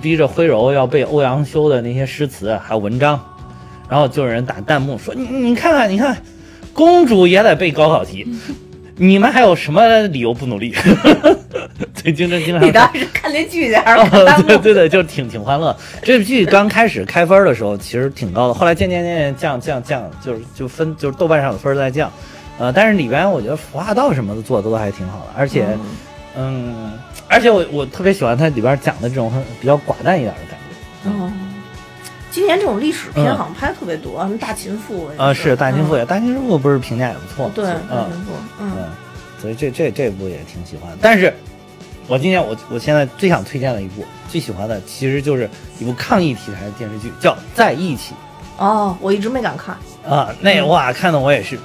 逼着徽柔要背欧阳修的那些诗词还有文章。然后就有人打弹幕说：“你你看看，你看，公主也得背高考题，你们还有什么理由不努力？” 对，经常经常你当时是看那剧去还是看哦弹幕？对对对，就挺挺欢乐。这部剧刚开始开分的时候其实挺高的，后来渐渐渐渐降降降，就是就分就是豆瓣上的分儿在降，呃，但是里边我觉得服化道什么的做的都还挺好的，而且嗯，而且我我特别喜欢它里边讲的这种很比较寡淡一点的感觉。哦，今年这种历史片嗯好像拍的特别多，什么大秦赋啊、是大秦赋嗯。也，大秦赋不是评价也不错，对，大嗯秦赋，嗯。嗯，所以这这这部也挺喜欢的。但是，我今年我我现在最想推荐的一部，最喜欢的其实就是一部抗疫题材的电视剧，叫《在一起。哦，我一直没敢看，》啊。那嗯哇，看的我也是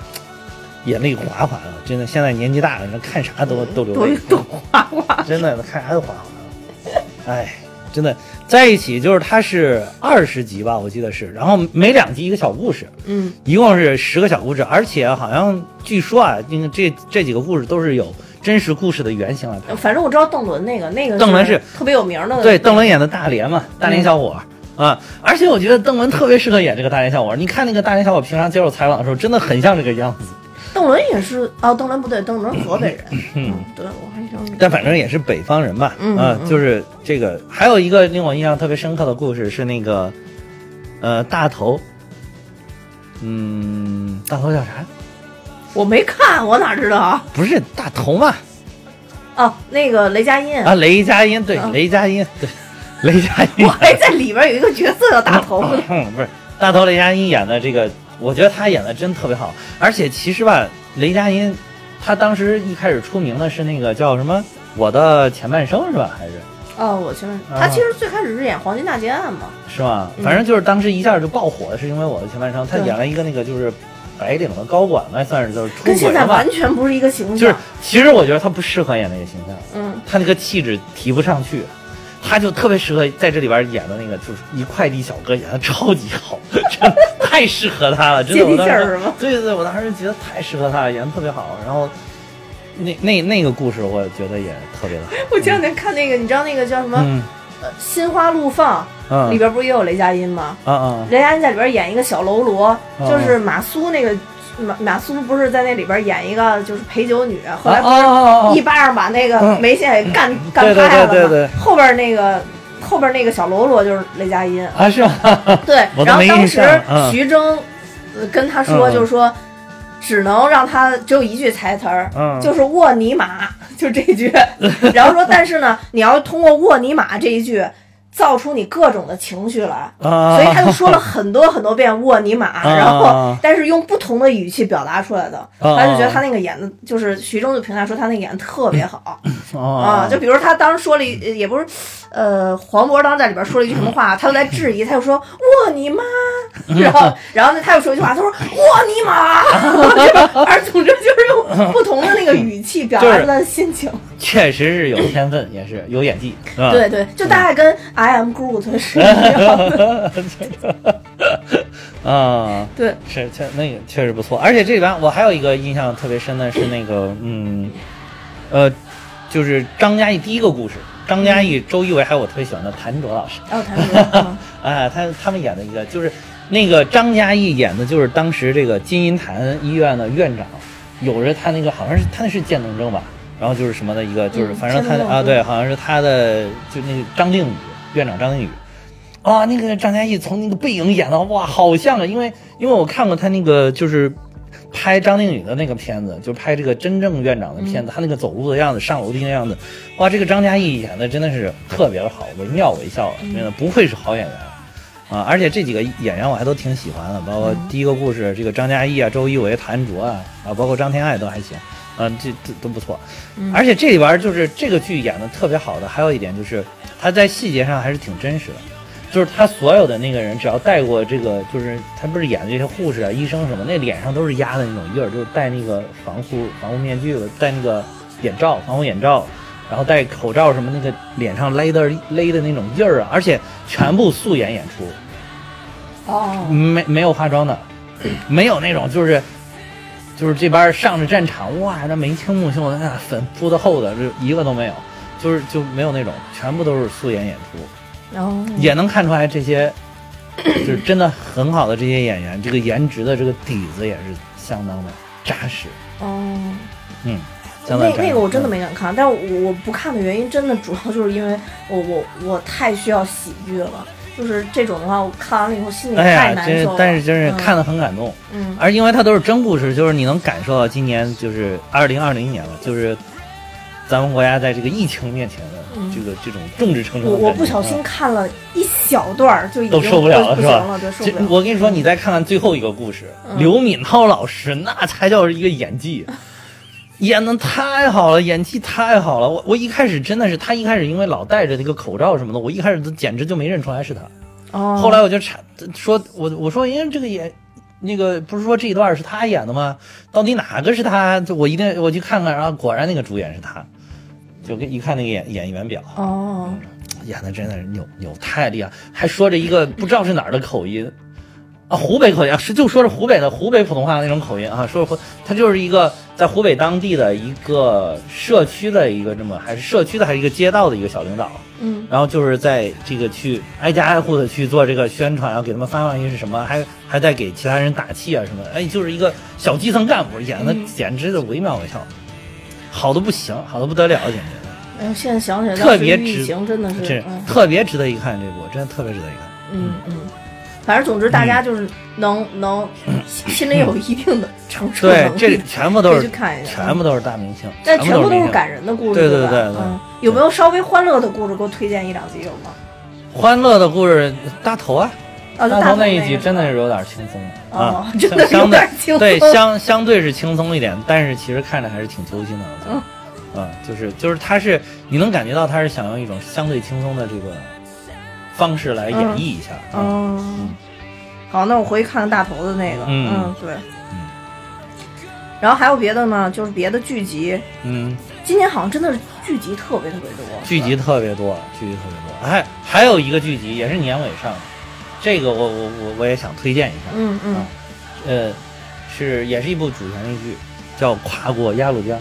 眼泪哗哗的，真的。现在年纪大了，那看啥都都流泪，都都哗哗。真的看啥都哗哗的。哎，真的在一起就是它是二十集吧，我记得是，然后每两集一个小故事，嗯一共是十个小故事，而且好像据说啊，这个这这几个故事都是有真实故事的原型来拍。反正我知道邓伦那个，那个邓伦是特别有名的，对，邓伦演的大连嘛，大连小伙儿。啊！而且我觉得邓伦特别适合演这个大连小伙。你看那个大连小伙平常接受采访的时候，真的很像这个样子。邓伦也是哦，邓伦不对，邓伦河北人，嗯，对我还想但反正也是北方人吧。嗯就是这个。还有一个令我印象特别深刻的故事是那个，呃，大头。嗯，大头叫啥？我没看，我哪知道啊？不是大头嘛？哦，那个雷佳音，啊，雷佳音，对，嗯雷佳音，对，雷佳音。我还在里边有一个角色叫大头呢。嗯，不是大头雷佳音演的这个，我觉得他演的真特别好。而且其实吧，雷佳音他当时一开始出名的是那个叫什么《我的前半生》是吧？还是哦，我前半啊他其实最开始是演《黄金大劫案》嘛，是吗？嗯反正就是当时一下就爆火，是因为《我的前半生》，他演了一个那个就是白领的高管吧，算是就是出跟现在完。全不是一个形象。就是其实我觉得他不适合演那个形象，嗯，他那个气质提不上去。他就特别适合在这里边演的那个，就是一快递小哥，演的超级好，真的太适合他了，真的。接地我当时气儿是吗对对对，我当时觉得太适合他了，演的特别好。然后那那那个故事，我觉得也特别的好。我前两天看那个，你知道那个叫什么嗯呃《心花怒放》嗯里边不是也有雷佳音吗？啊啊雷佳音在里边演一个小喽啰，嗯就是马苏那个马马苏不是在那里边演一个就是陪酒女，后啊来不是啊一巴掌把那个嗯梅县给干干趴下了吗？对对对后边那个后边那个小喽啰就是雷佳音，啊是吗？对然后当时嗯徐峥呃跟他说，嗯就是说只能让他只有一句台词儿，嗯就是沃尼玛，就这一句。然后说，但是呢，你要通过沃尼玛这一句。造出你各种的情绪来。啊，所以他就说了很多很多遍沃尼玛，啊。然后但是用不同的语气表达出来的，啊。他就觉得他那个演的，就是徐峥就评价说他那个演的特别好。啊啊，就比如他当时说了一，也不是，呃，黄渤当时在里边说了一句什么话，他就在质疑，他就说沃尼玛，然后然后呢他又说一句话，他说沃尼玛，反正 总之就是用不同的那个语气表达出他的心情，确实是有天分，也是有演技，是吧？对对，就大概跟 I am Groot 是 一样的，啊，对。是确那个确实不错，而且这里边我还有一个印象特别深的是那个嗯，呃，就是张嘉译第一个故事，张嘉译、周一围还有我特别喜欢的谭卓老师，然后他说，嗯。哎，他他们演的一个就是那个张嘉译演的就是当时这个金银潭医院的院长，有着他那个好像是他那是渐冻症吧，然后就是什么的一个就是嗯反正他啊对，好像是他的就那个张定宇院长张定宇。啊，那个张嘉译从那个背影演的哇，好像啊！因为因为我看过他那个就是拍张定宇的那个片子，就拍这个真正院长的片子，他那个走路的样子、上楼梯的样子，哇，这个张嘉译演的真的是特别的好，惟妙惟肖，真的不愧是好演员啊！而且这几个演员我还都挺喜欢的，包括第一个故事这个张嘉译啊、周一围、谭卓啊，啊，包括张天爱都还行。啊，这这都不错，而且这里边就是这个剧演的特别好的，还有一点就是他在细节上还是挺真实的，就是他所有的那个人，只要戴过这个，就是他不是演的这些护士啊、医生什么，那脸上都是压的那种印儿，就是戴那个防护防护面具了，戴那个眼罩、防护眼罩，然后戴口罩什么，那个脸上勒的勒的那种印儿啊，而且全部素颜演出，哦，没没有化妆的，没有那种就是就是这边上着战场，哇，那眉清目秀的，那粉扑的厚的，这一个都没有，就是就没有那种，全部都是素颜演出。然后也能看出来这些 就是真的很好的这些演员，这个颜值的这个底子也是相当的扎实，哦，嗯，那那个我真的没敢看，但是我我不看的原因真的主要就是因为我我我太需要喜剧了，就是这种的话，我看完了以后心里太难受了。但是真是嗯。看得很感动，嗯。而因为它都是真故事，就是你能感受到今年就是二零二零年了，就是咱们国家在这个疫情面前的这个这种众志成城。我我不小心啊看了一小段儿就已经都受不了了是吧？这不了。我跟你说，你再看看最后一个故事，嗯。刘敏涛老师那才叫一个演技，演的太好了，演技太好了。我我一开始真的是他一开始因为老戴着那个口罩什么的，我一开始都简直就没认出来是他。哦，后来我就查说，我我说，因为这个演那个不是说这一段是他演的吗？到底哪个是他？就我一定我去看看，然后果然那个主演是他，就跟一看那个演演员表，哦，演的真的是牛牛太厉害，还说着一个不知道是哪儿的口音。啊，湖北口音啊，是就说是湖北的湖北普通话那种口音啊，说湖，他就是一个在湖北当地的一个社区的一个这么还是社区的还是一个街道的一个小领导，嗯，然后就是在这个去挨家挨户的去做这个宣传，然后给他们发放一些是什么，还还在给其他人打气啊什么，哎，就是一个小基层干部，演的嗯简直是惟妙惟肖，好的不行，好的不得了，简直。哎呦，现在想起来，特别值真的这是，嗯特别值得一看，这部真的特别值得一看。嗯嗯，反正总之大家就是能能心里有一定的承受能，力，对这全部都是以去看一下全部都是大明星，但全部都是感人的故事，对对吧对对对嗯，有没有稍微欢乐的故事给我推荐一两集有吗？欢乐的故事，大头啊，大头那一集真的是有点轻松哦啊，真的有相对点轻松对相相对是轻松一点，但是其实看着还是挺揪心的。我觉得嗯，啊，就是就是他是你能感觉到他是想用一种相对轻松的这个方式来演绎一下。啊嗯，好，那我回去看看大头的那个，嗯嗯，对。然后还有别的呢？就是别的剧集，嗯，今年好像真的是剧集特别特别多，剧集特别多，剧集特别多。还还有一个剧集也是年尾上的，这个我我我我也想推荐一下。嗯嗯啊，呃，是也是一部主旋律剧，叫《跨过鸭绿江》，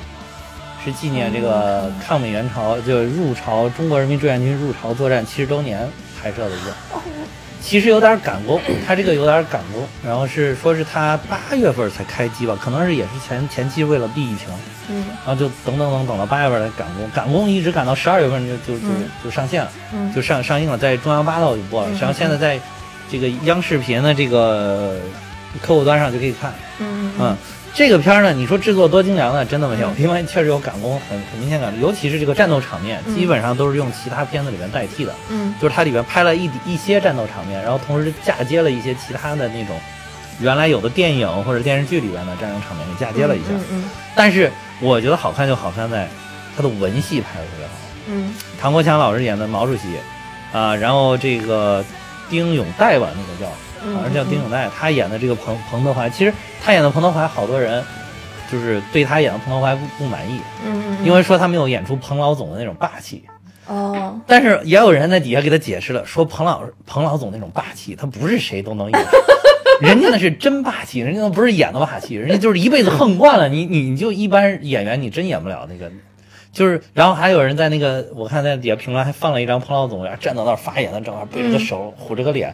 是纪念这个抗美援朝，就入朝中国人民志愿军入朝作战七十周年拍摄的一个。其实有点赶工，他这个有点赶工，然后是说是他八月份才开机吧，可能是也是前前期为了避疫情，嗯。然后就等等等等到八月份才赶工，赶工一直赶到十二月份就就就嗯。就上线了，嗯。就上上映了，在中央八套就播了，嗯。然后现在在这个央视频的这个客户端上就可以看。嗯。嗯，这个片儿呢，你说制作多精良呢，真的没有，因为确实有赶工，很很明显感觉，尤其是这个战斗场面，基本上都是用其他片子里面代替的。嗯就是它里面拍了一一些战斗场面，然后同时嫁接了一些其他的那种原来有的电影或者电视剧里面的战争场面给嫁接了一下。嗯嗯但是我觉得好看就好看在它的文戏拍的特别好。嗯唐国强老师演的毛主席，啊，然后这个丁勇岱吧，那个叫嗯，好像叫丁永岱，他演的这个彭彭德怀，其实他演的彭德怀，好多人就是对他演的彭德怀不不满意，嗯嗯，因为说他没有演出彭老总的那种霸气。哦，但是也有人在底下给他解释了，说彭老彭老总那种霸气，他不是谁都能演，人家那是真霸气，人家那不是演的霸气，人家就是一辈子横惯了。你你你就一般演员，你真演不了那个。就是，然后还有人在那个，我看在底下评论还放了一张彭老总，然后站到那儿发言的照片背着个手，虎着个脸，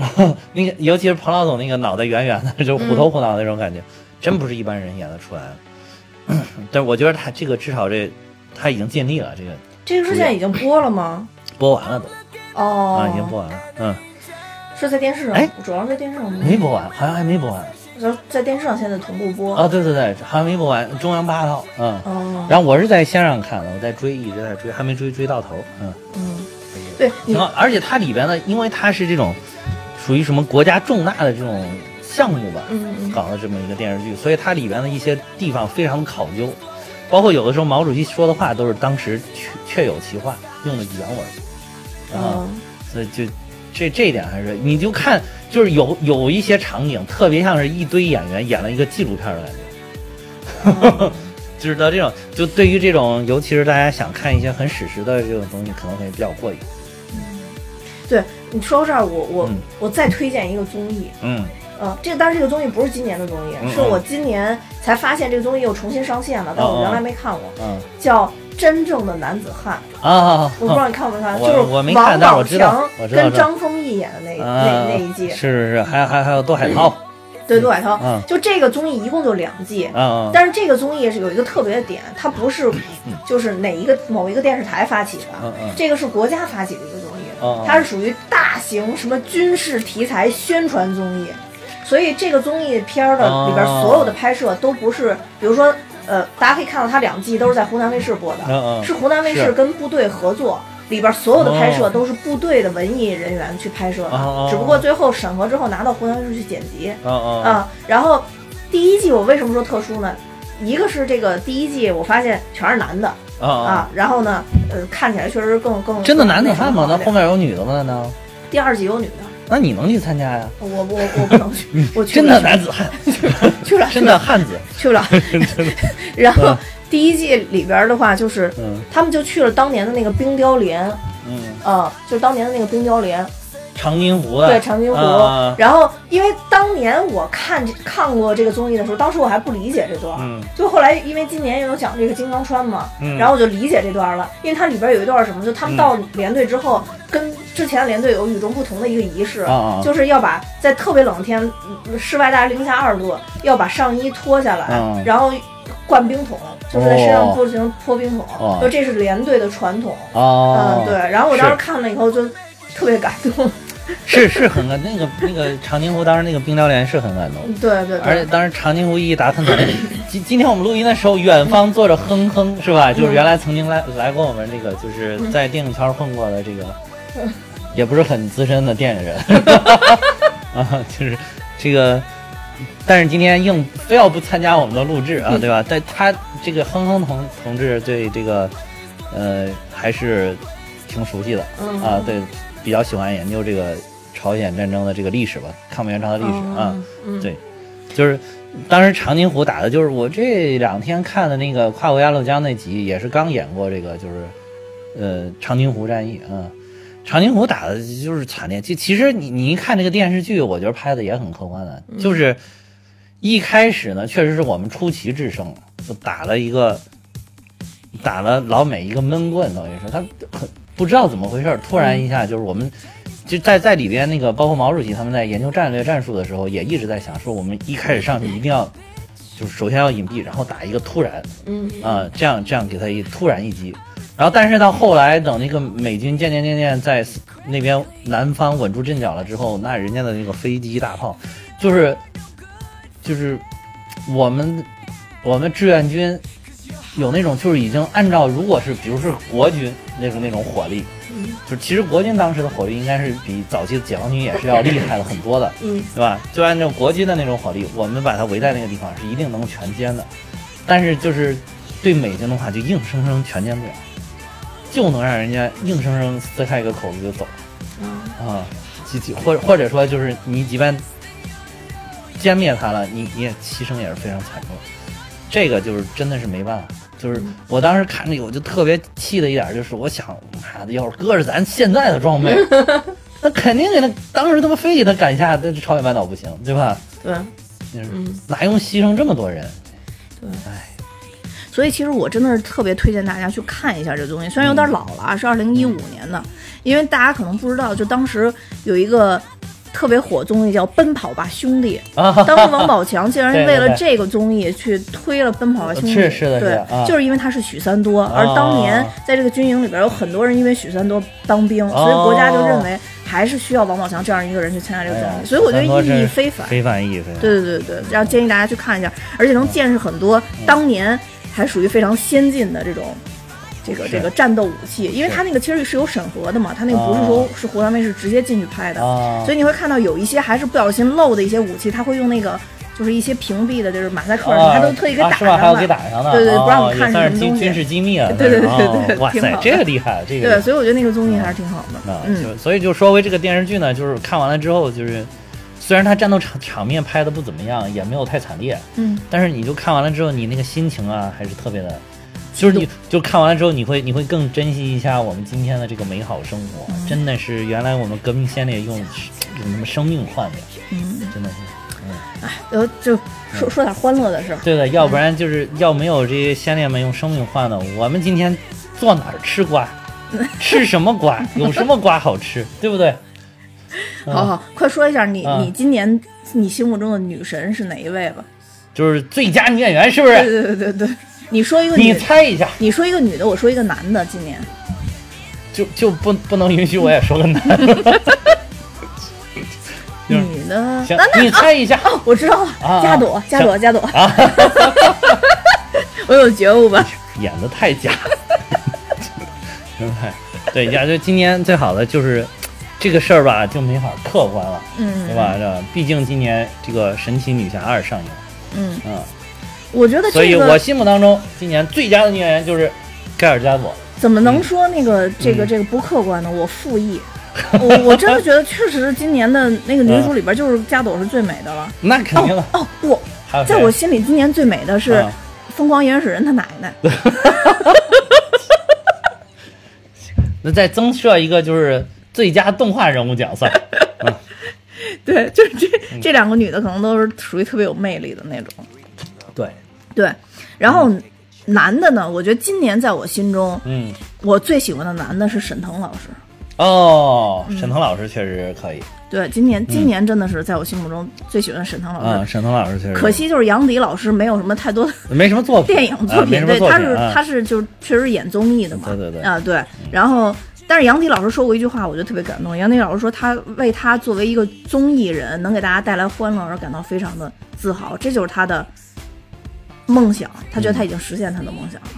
然 后那个尤其是彭老总那个脑袋圆圆的，就虎头虎脑那种感觉，真不是一般人演得出来的。但是我觉得他这个至少这他已经尽力了，这个这个是现在已经播了吗？播完了都哦，啊，已经播完了，嗯。是在电视上，哎主要是在电视上播，没播完，好像还没播完就在电视上现在同步播。啊！对对对，好像没播完，中央八套，嗯。哦，然后我是在线上看的，我在追，一直在追，还没追追到头，嗯，嗯，对，你挺好。而且它里边呢，因为它是这种属于什么国家重大的这种项目吧，搞了这么一个电视剧，所以它里边的一些地方非常考究，包括有的时候毛主席说的话都是当时确确有其话，用的原文啊。嗯所以就这这一点还是，你就看就是有有一些场景，特别像是一堆演员演了一个纪录片的感觉。哦 就是到这种，就对于这种，尤其是大家想看一些很史实的这种东西，可能会比较过瘾。嗯对，你说到这儿，我我嗯。我再推荐一个综艺，嗯。嗯，这个当然这个综艺不是今年的综艺，嗯是我今年才发现这个综艺又重新上线了，但我原来没看过，嗯。叫《真正的男子汉》，啊，我不知道你看没看，就是王宝强跟张丰毅演的那啊那那一季是，是是，还还还有杜海涛，对，杜海涛嗯，就这个综艺一共就两季，但是这个综艺是有一个特别的点，它不是就是哪一个某一个电视台发起的，这个是国家发起的一个它是属于大型什么军事题材宣传综艺，所以这个综艺片儿的哦里边所有的拍摄都不是，比如说呃，大家可以看到它两季都是在湖南卫视播的，是湖南卫视跟部队合作。里边所有的拍摄哦都是部队的文艺人员去拍摄的，只不过最后审核之后拿到湖南卫视去剪辑。嗯然后第一季我为什么说特殊呢？一个是这个第一季我发现全是男的啊，然后呢，呃，看起来确实更更真的男子汉吗？那那后面有女的吗？难道？第二季有女的，那你能去参加呀？我我我不能去，我去真不了。的男子汉，去不了，真的汉子，去不了。然后第一季里边的话，就是嗯。他们就去了当年的那个冰雕连，嗯，啊，就是当年的那个冰雕连，长津湖的，对长津湖。啊然后因为当年我看这看过这个综艺的时候，当时我还不理解这段，嗯。就后来因为今年有讲这个金刚川嘛，嗯。然后我就理解这段了，因为它里边有一段什么，就他们到连队之后，跟之前的连队有与众不同的一个仪式，啊啊。就是要把在特别冷的天，嗯室外大概零下二度，要把上衣脱下来，嗯然后灌冰桶，就是在身上哦不行泼冰桶，哦。就这是连队的传统，哦。嗯，，对。然后我当时看了以后就特别感动，是是很感，那个那个长津湖当时那个冰雕连是很感动，对对对，而且当时长津湖一达很感动。今今天我们录音的时候，远方坐着哼哼是吧？就是原来曾经来来过我们这个，就是在电影圈混过的这个，也不是很资深的电影人 啊，就是这个。但是今天硬非要不参加我们的录制啊，对吧？但他这个哼哼同同志对这个，呃，还是挺熟悉的嗯啊，对，比较喜欢研究这个朝鲜战争的这个历史吧，抗美援朝的历史啊。对，就是当时长津湖打的，就是我这两天看的那个《跨过鸭绿江》那集，也是刚演过这个，就是呃长津湖战役啊。长津湖打的就是惨烈，其其实你你一看这个电视剧，我觉得拍的也很客观的，就是一开始呢，确实是我们出奇制胜，就打了一个打了老美一个闷棍，等于是他很不知道怎么回事，突然一下就是我们。就在在里边那个，包括毛主席他们在研究战略战术的时候，也一直在想说，我们一开始上去一定要，就是首先要隐蔽，然后打一个突然，嗯啊、这样这样给他一突然一击，然后但是到后来等那个美军渐渐渐渐在那边南方稳住阵脚了之后，那人家的那个飞机大炮，就是就是我们我们志愿军有那种就是已经按照如果是比如是国军那种那种火力，嗯就其实国军当时的火力应该是比早期的解放军也是要厉害了很多的，嗯对吧？就按照国军的那种火力，我们把它围在那个地方是一定能全歼的，但是就是对美军的话，就硬生生全歼不了，就能让人家硬生生撕开一个口子就走啊啊，即即或或者说就是你即便歼灭他了，你你也牺牲也是非常惨重，这个就是真的是没办法。就是我当时看这个，我就特别气的一点就是，我想，妈的，要是搁着咱现在的装备，那肯定给他当时他妈非给他赶下，这朝鲜半岛不行，对吧？对，就是嗯。哪用牺牲这么多人？对哎，所以其实我真的是特别推荐大家去看一下这东西，虽然有点老了啊，是二零一五年的，因为大家可能不知道，就当时有一个特别火综艺叫《奔跑吧兄弟》，啊，当时王宝强竟然 为了这个综艺去推了《奔跑吧兄弟》，是是的对就是因为他是许三多，而当年在这个军营里边有很多人因为许三多当兵，哦所以国家就认为还是需要王宝强这样一个人去参加这个综艺，所以我觉得意义非凡。非凡意义非凡。对对对对，然后建议大家去看一下，而且能见识很多当年还属于非常先进的这种。这个这个战斗武器，因为它那个其实是有审核的嘛，它那个不是说是湖南卫视直接进去拍的，啊，所以你会看到有一些还是不小心漏的一些武器，它会用那个就是一些屏蔽的，就是马赛克什么，啊它都特意给打上了。要给打上的，对对不让我们看什么东西。军事机密啊。对对对对哇塞这个厉害，这个。对，所以我觉得那个综艺还是挺好的。啊，嗯。所以就说回这个电视剧呢，就是看完了之后，就是虽然它战斗场场面拍的不怎么样，也没有太惨烈，嗯，但是你就看完了之后，你那个心情啊，还是特别的，就是你就看完了之后，你会你会更珍惜一下我们今天的这个美好生活，嗯真的是原来我们革命先烈用用什么生命换的，嗯，真的是。然后就说说点欢乐的事儿。对的，要不然就是要没有这些先烈们用生命换的，我们今天坐哪儿吃瓜？吃什么瓜？有什么瓜好吃？对不对？嗯好好，快说一下你嗯你今年你心目中的女神是哪一位吧？就是最佳女演员，是不对是？对对对对，你说一个你女，猜一下，你说一个女的，我说一个男的，今年就就不不能允许我也说个男的。就是女的，那，那你猜一下哦，我知道了，啊加朵，加朵，加朵，啊，我有觉悟吧？演的太假，真对呀。就今年最好的就是这个事儿吧，就没法客观了，嗯，对吧？这毕竟今年这个《神奇女侠二》上映，嗯，嗯。我觉得所以我心目当中，今年最佳的女演员就是盖尔加朵。怎么能说那个这个嗯这个不客观呢？我复议。我我真的觉得，确实今年的那个女主里边，就是加朵是最美的了。那肯定了，哦，我还有谁在我心里，今年最美的是啊《疯狂原始人》他奶奶。那再增设一个就是最佳动画人物奖赛，对，就是这嗯这两个女的可能都是属于特别有魅力的那种。对，对，然后男的呢，我觉得今年在我心中，嗯，我最喜欢的男的是沈腾老师。哦，嗯沈腾老师确实可以，对，今年今年真的是在我心目中最喜欢沈腾老嗯，师。沈腾老师确实可惜就是杨迪老师没有什么太多的没什么作品，电影作品，对，他是啊他是就是确实演综艺的嘛，对对对啊对，然后。但是杨迪老师说过一句话，我觉得特别感动。杨迪老师说，他为他作为一个综艺人能给大家带来欢乐而感到非常的自豪，这就是他的梦想。他觉得他已经实现他的梦想了。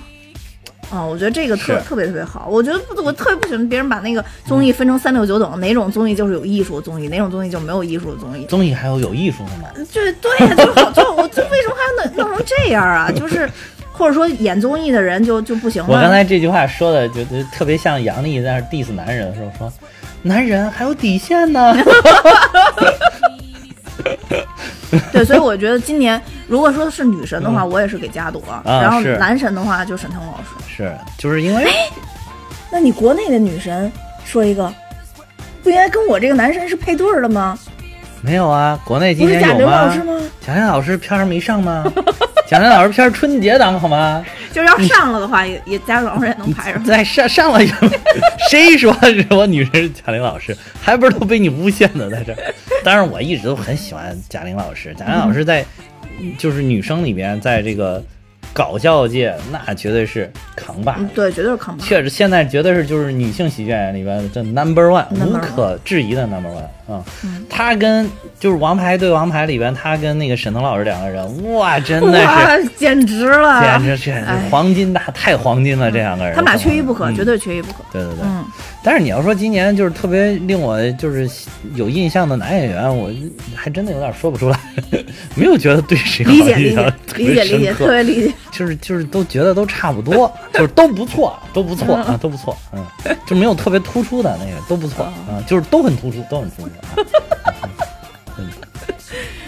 啊、我觉得这个特特别特别好。我觉得不，我特别不喜欢别人把那个综艺分成三六九等，哪种综艺就是有艺术的综艺，哪种综艺就没有艺术的综艺。综艺还有有艺术的吗？就对呀、就好，就我就为什么还要弄弄成这样啊？就是或者说演综艺的人就就不行我刚吗？才这句话说的就就特别像杨笠在那 diss 男人的时候说，男人还有底线呢。对，所以我觉得今年如果说是女神的话，我也是给加朵；然后男神的话就沈腾老师。是，就是因为那你国内的女神说一个，不应该跟我这个男神是配对儿的吗？没有啊，国内今年有吗玲老师？吗？贾玲老师片儿没上吗？贾玲老师片儿春节档好吗？就是要上了的话，也也贾玲老师也能排上。再上上了就，谁说是我女神是贾玲老师？还不是都被你诬陷的在这儿？当然，我一直都很喜欢贾玲老师。贾玲老师在就是女生里边，在这个搞笑界那绝对是扛把子嗯，。对，绝对是扛把子。确实，现在绝对是就是女性喜剧演员里边这 number one，无可置疑的 number one 啊、她跟就是《王牌对王牌》里边，他跟那个沈腾老师两个人，哇，真的是，简直了！简直简直黄金大，太黄金了，这两个人。他们俩缺一不可，嗯绝对缺一不可。对对对。嗯，但是你要说今年就是特别令我就是有印象的男演员，我还真的有点说不出来，没有觉得对谁好理解理解理解理解，特别理解。就是就是都觉得都差不多，就是都不错，都不错啊，都不错，嗯，就没有特别突出的那个都不错啊，就是都很突出，都很突出啊。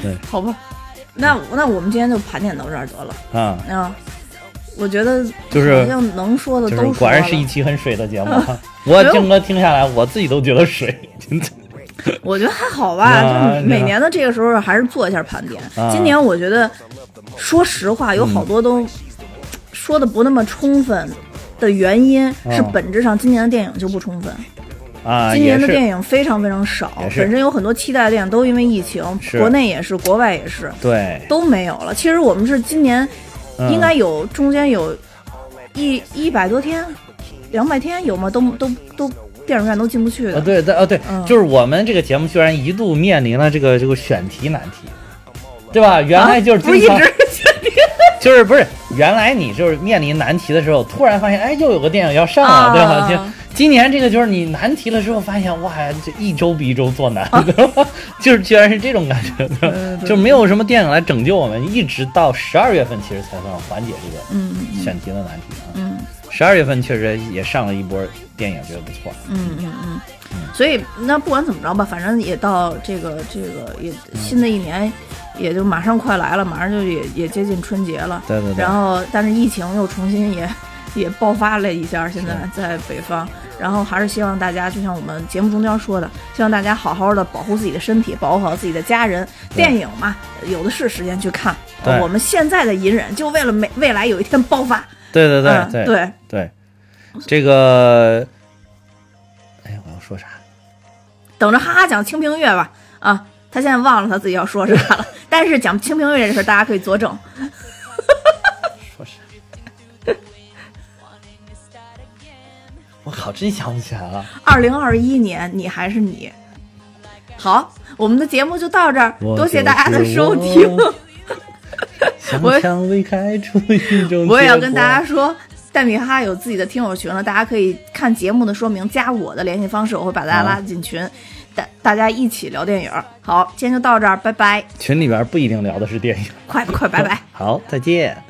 好吧，那那我们今天就盘点到这儿得了。啊，啊，我觉得就是好像能说的都说了果然是一期很水的节目啊！我听哥听下来，我自己都觉得水，真的。我觉得还好吧，啊 就是每年的这个时候还是做一下盘点。啊今年我觉得，说实话，有好多都说的不那么充分的原因是啊本质上今年的电影就不充分。啊，今年的电影非常非常少本身有很多期待的电影都因为疫情，国内也是，国外也是对，都没有了。其实我们是今年嗯应该有中间有一一百多天、两百天有吗？都都都电影院都进不去啊，的。对对啊，对，嗯就是我们这个节目居然一度面临了这个这个选题难题，对吧？原来就是啊不是一直选题 就是不是原来你就是面临难题的时候，突然发现哎，又有个电影要上了，啊对吧？就今年这个就是你难题了之后，发现哇，这一周比一周做难？就是居然是这种感觉？就没有什么电影来拯救我们，一直到十二月份其实才算缓解这个嗯选题的难题啊。嗯十二月份确实也上了一波电影，觉得不错。嗯嗯嗯，所以那不管怎么着吧，反正也到这个这个也新的一年，也就马上快来了，马上就也也接近春节了。对对对然后，但是疫情又重新也也爆发了一下，现在在北方。然后还是希望大家，就像我们节目中间说的，希望大家好好的保护自己的身体，保护好自己的家人。电影嘛，有的是时间去看。对我们现在的隐忍，就为了没未来有一天爆发。对对对嗯对对，对，这个，哎，我要说啥？等着哈哈讲《清平乐》吧。啊，他现在忘了他自己要说啥了。但是讲《清平乐》这事儿，大家可以作证。我靠，真想不起来了。二零二一年，你还是你。好，我们的节目就到这儿，多谢大家的收听。我像我蔷薇开出一种 我也要跟大家说，蛋米哈哈有自己的听友群了，大家可以看节目的说明，加我的联系方式，我会把大家拉进群，大大家一起聊电影。好，今天就到这儿，拜拜，群里边不一定聊的是电影。快快拜拜。好，再见。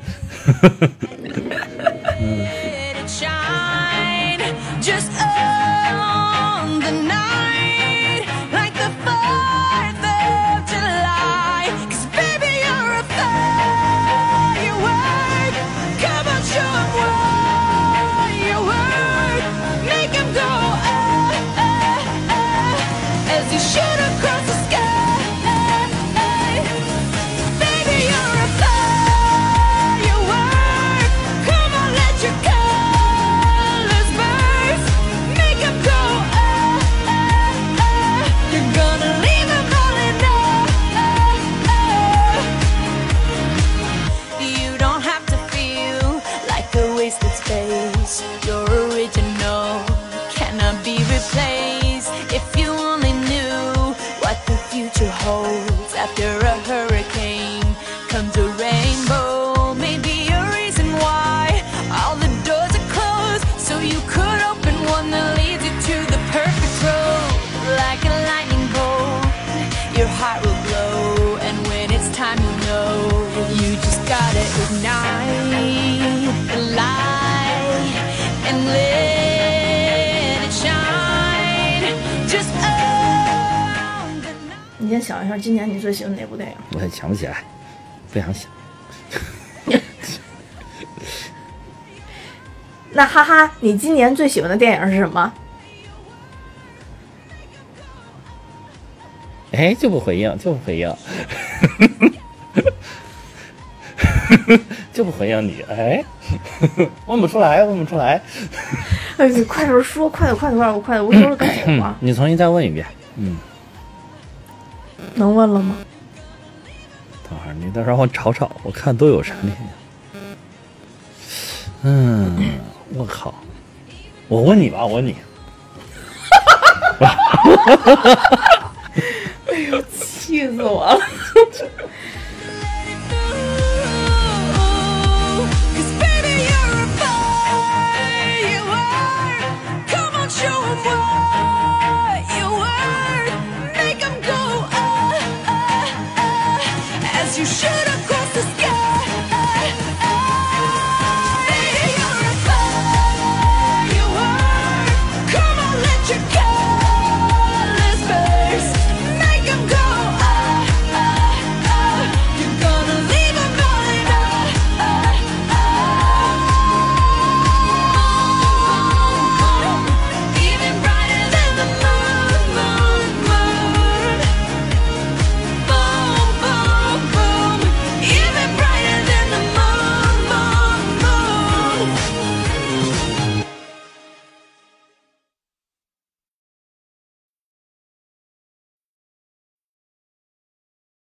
先想一下，今年你最喜欢哪部电影？我也想不起来，不想想。那哈哈，你今年最喜欢的电影是什么？哎，就不回应，就不回应，就不回应你。哎，问不出来，问不出来。哎，你快点说，快点，快点，快点，我快点，我一会儿赶走啊！你重新再问一遍。嗯，能问了吗？等会儿，你到时候我瞅瞅，我看都有啥。嗯，我靠，我问你吧，我问你。哎呦气死我了。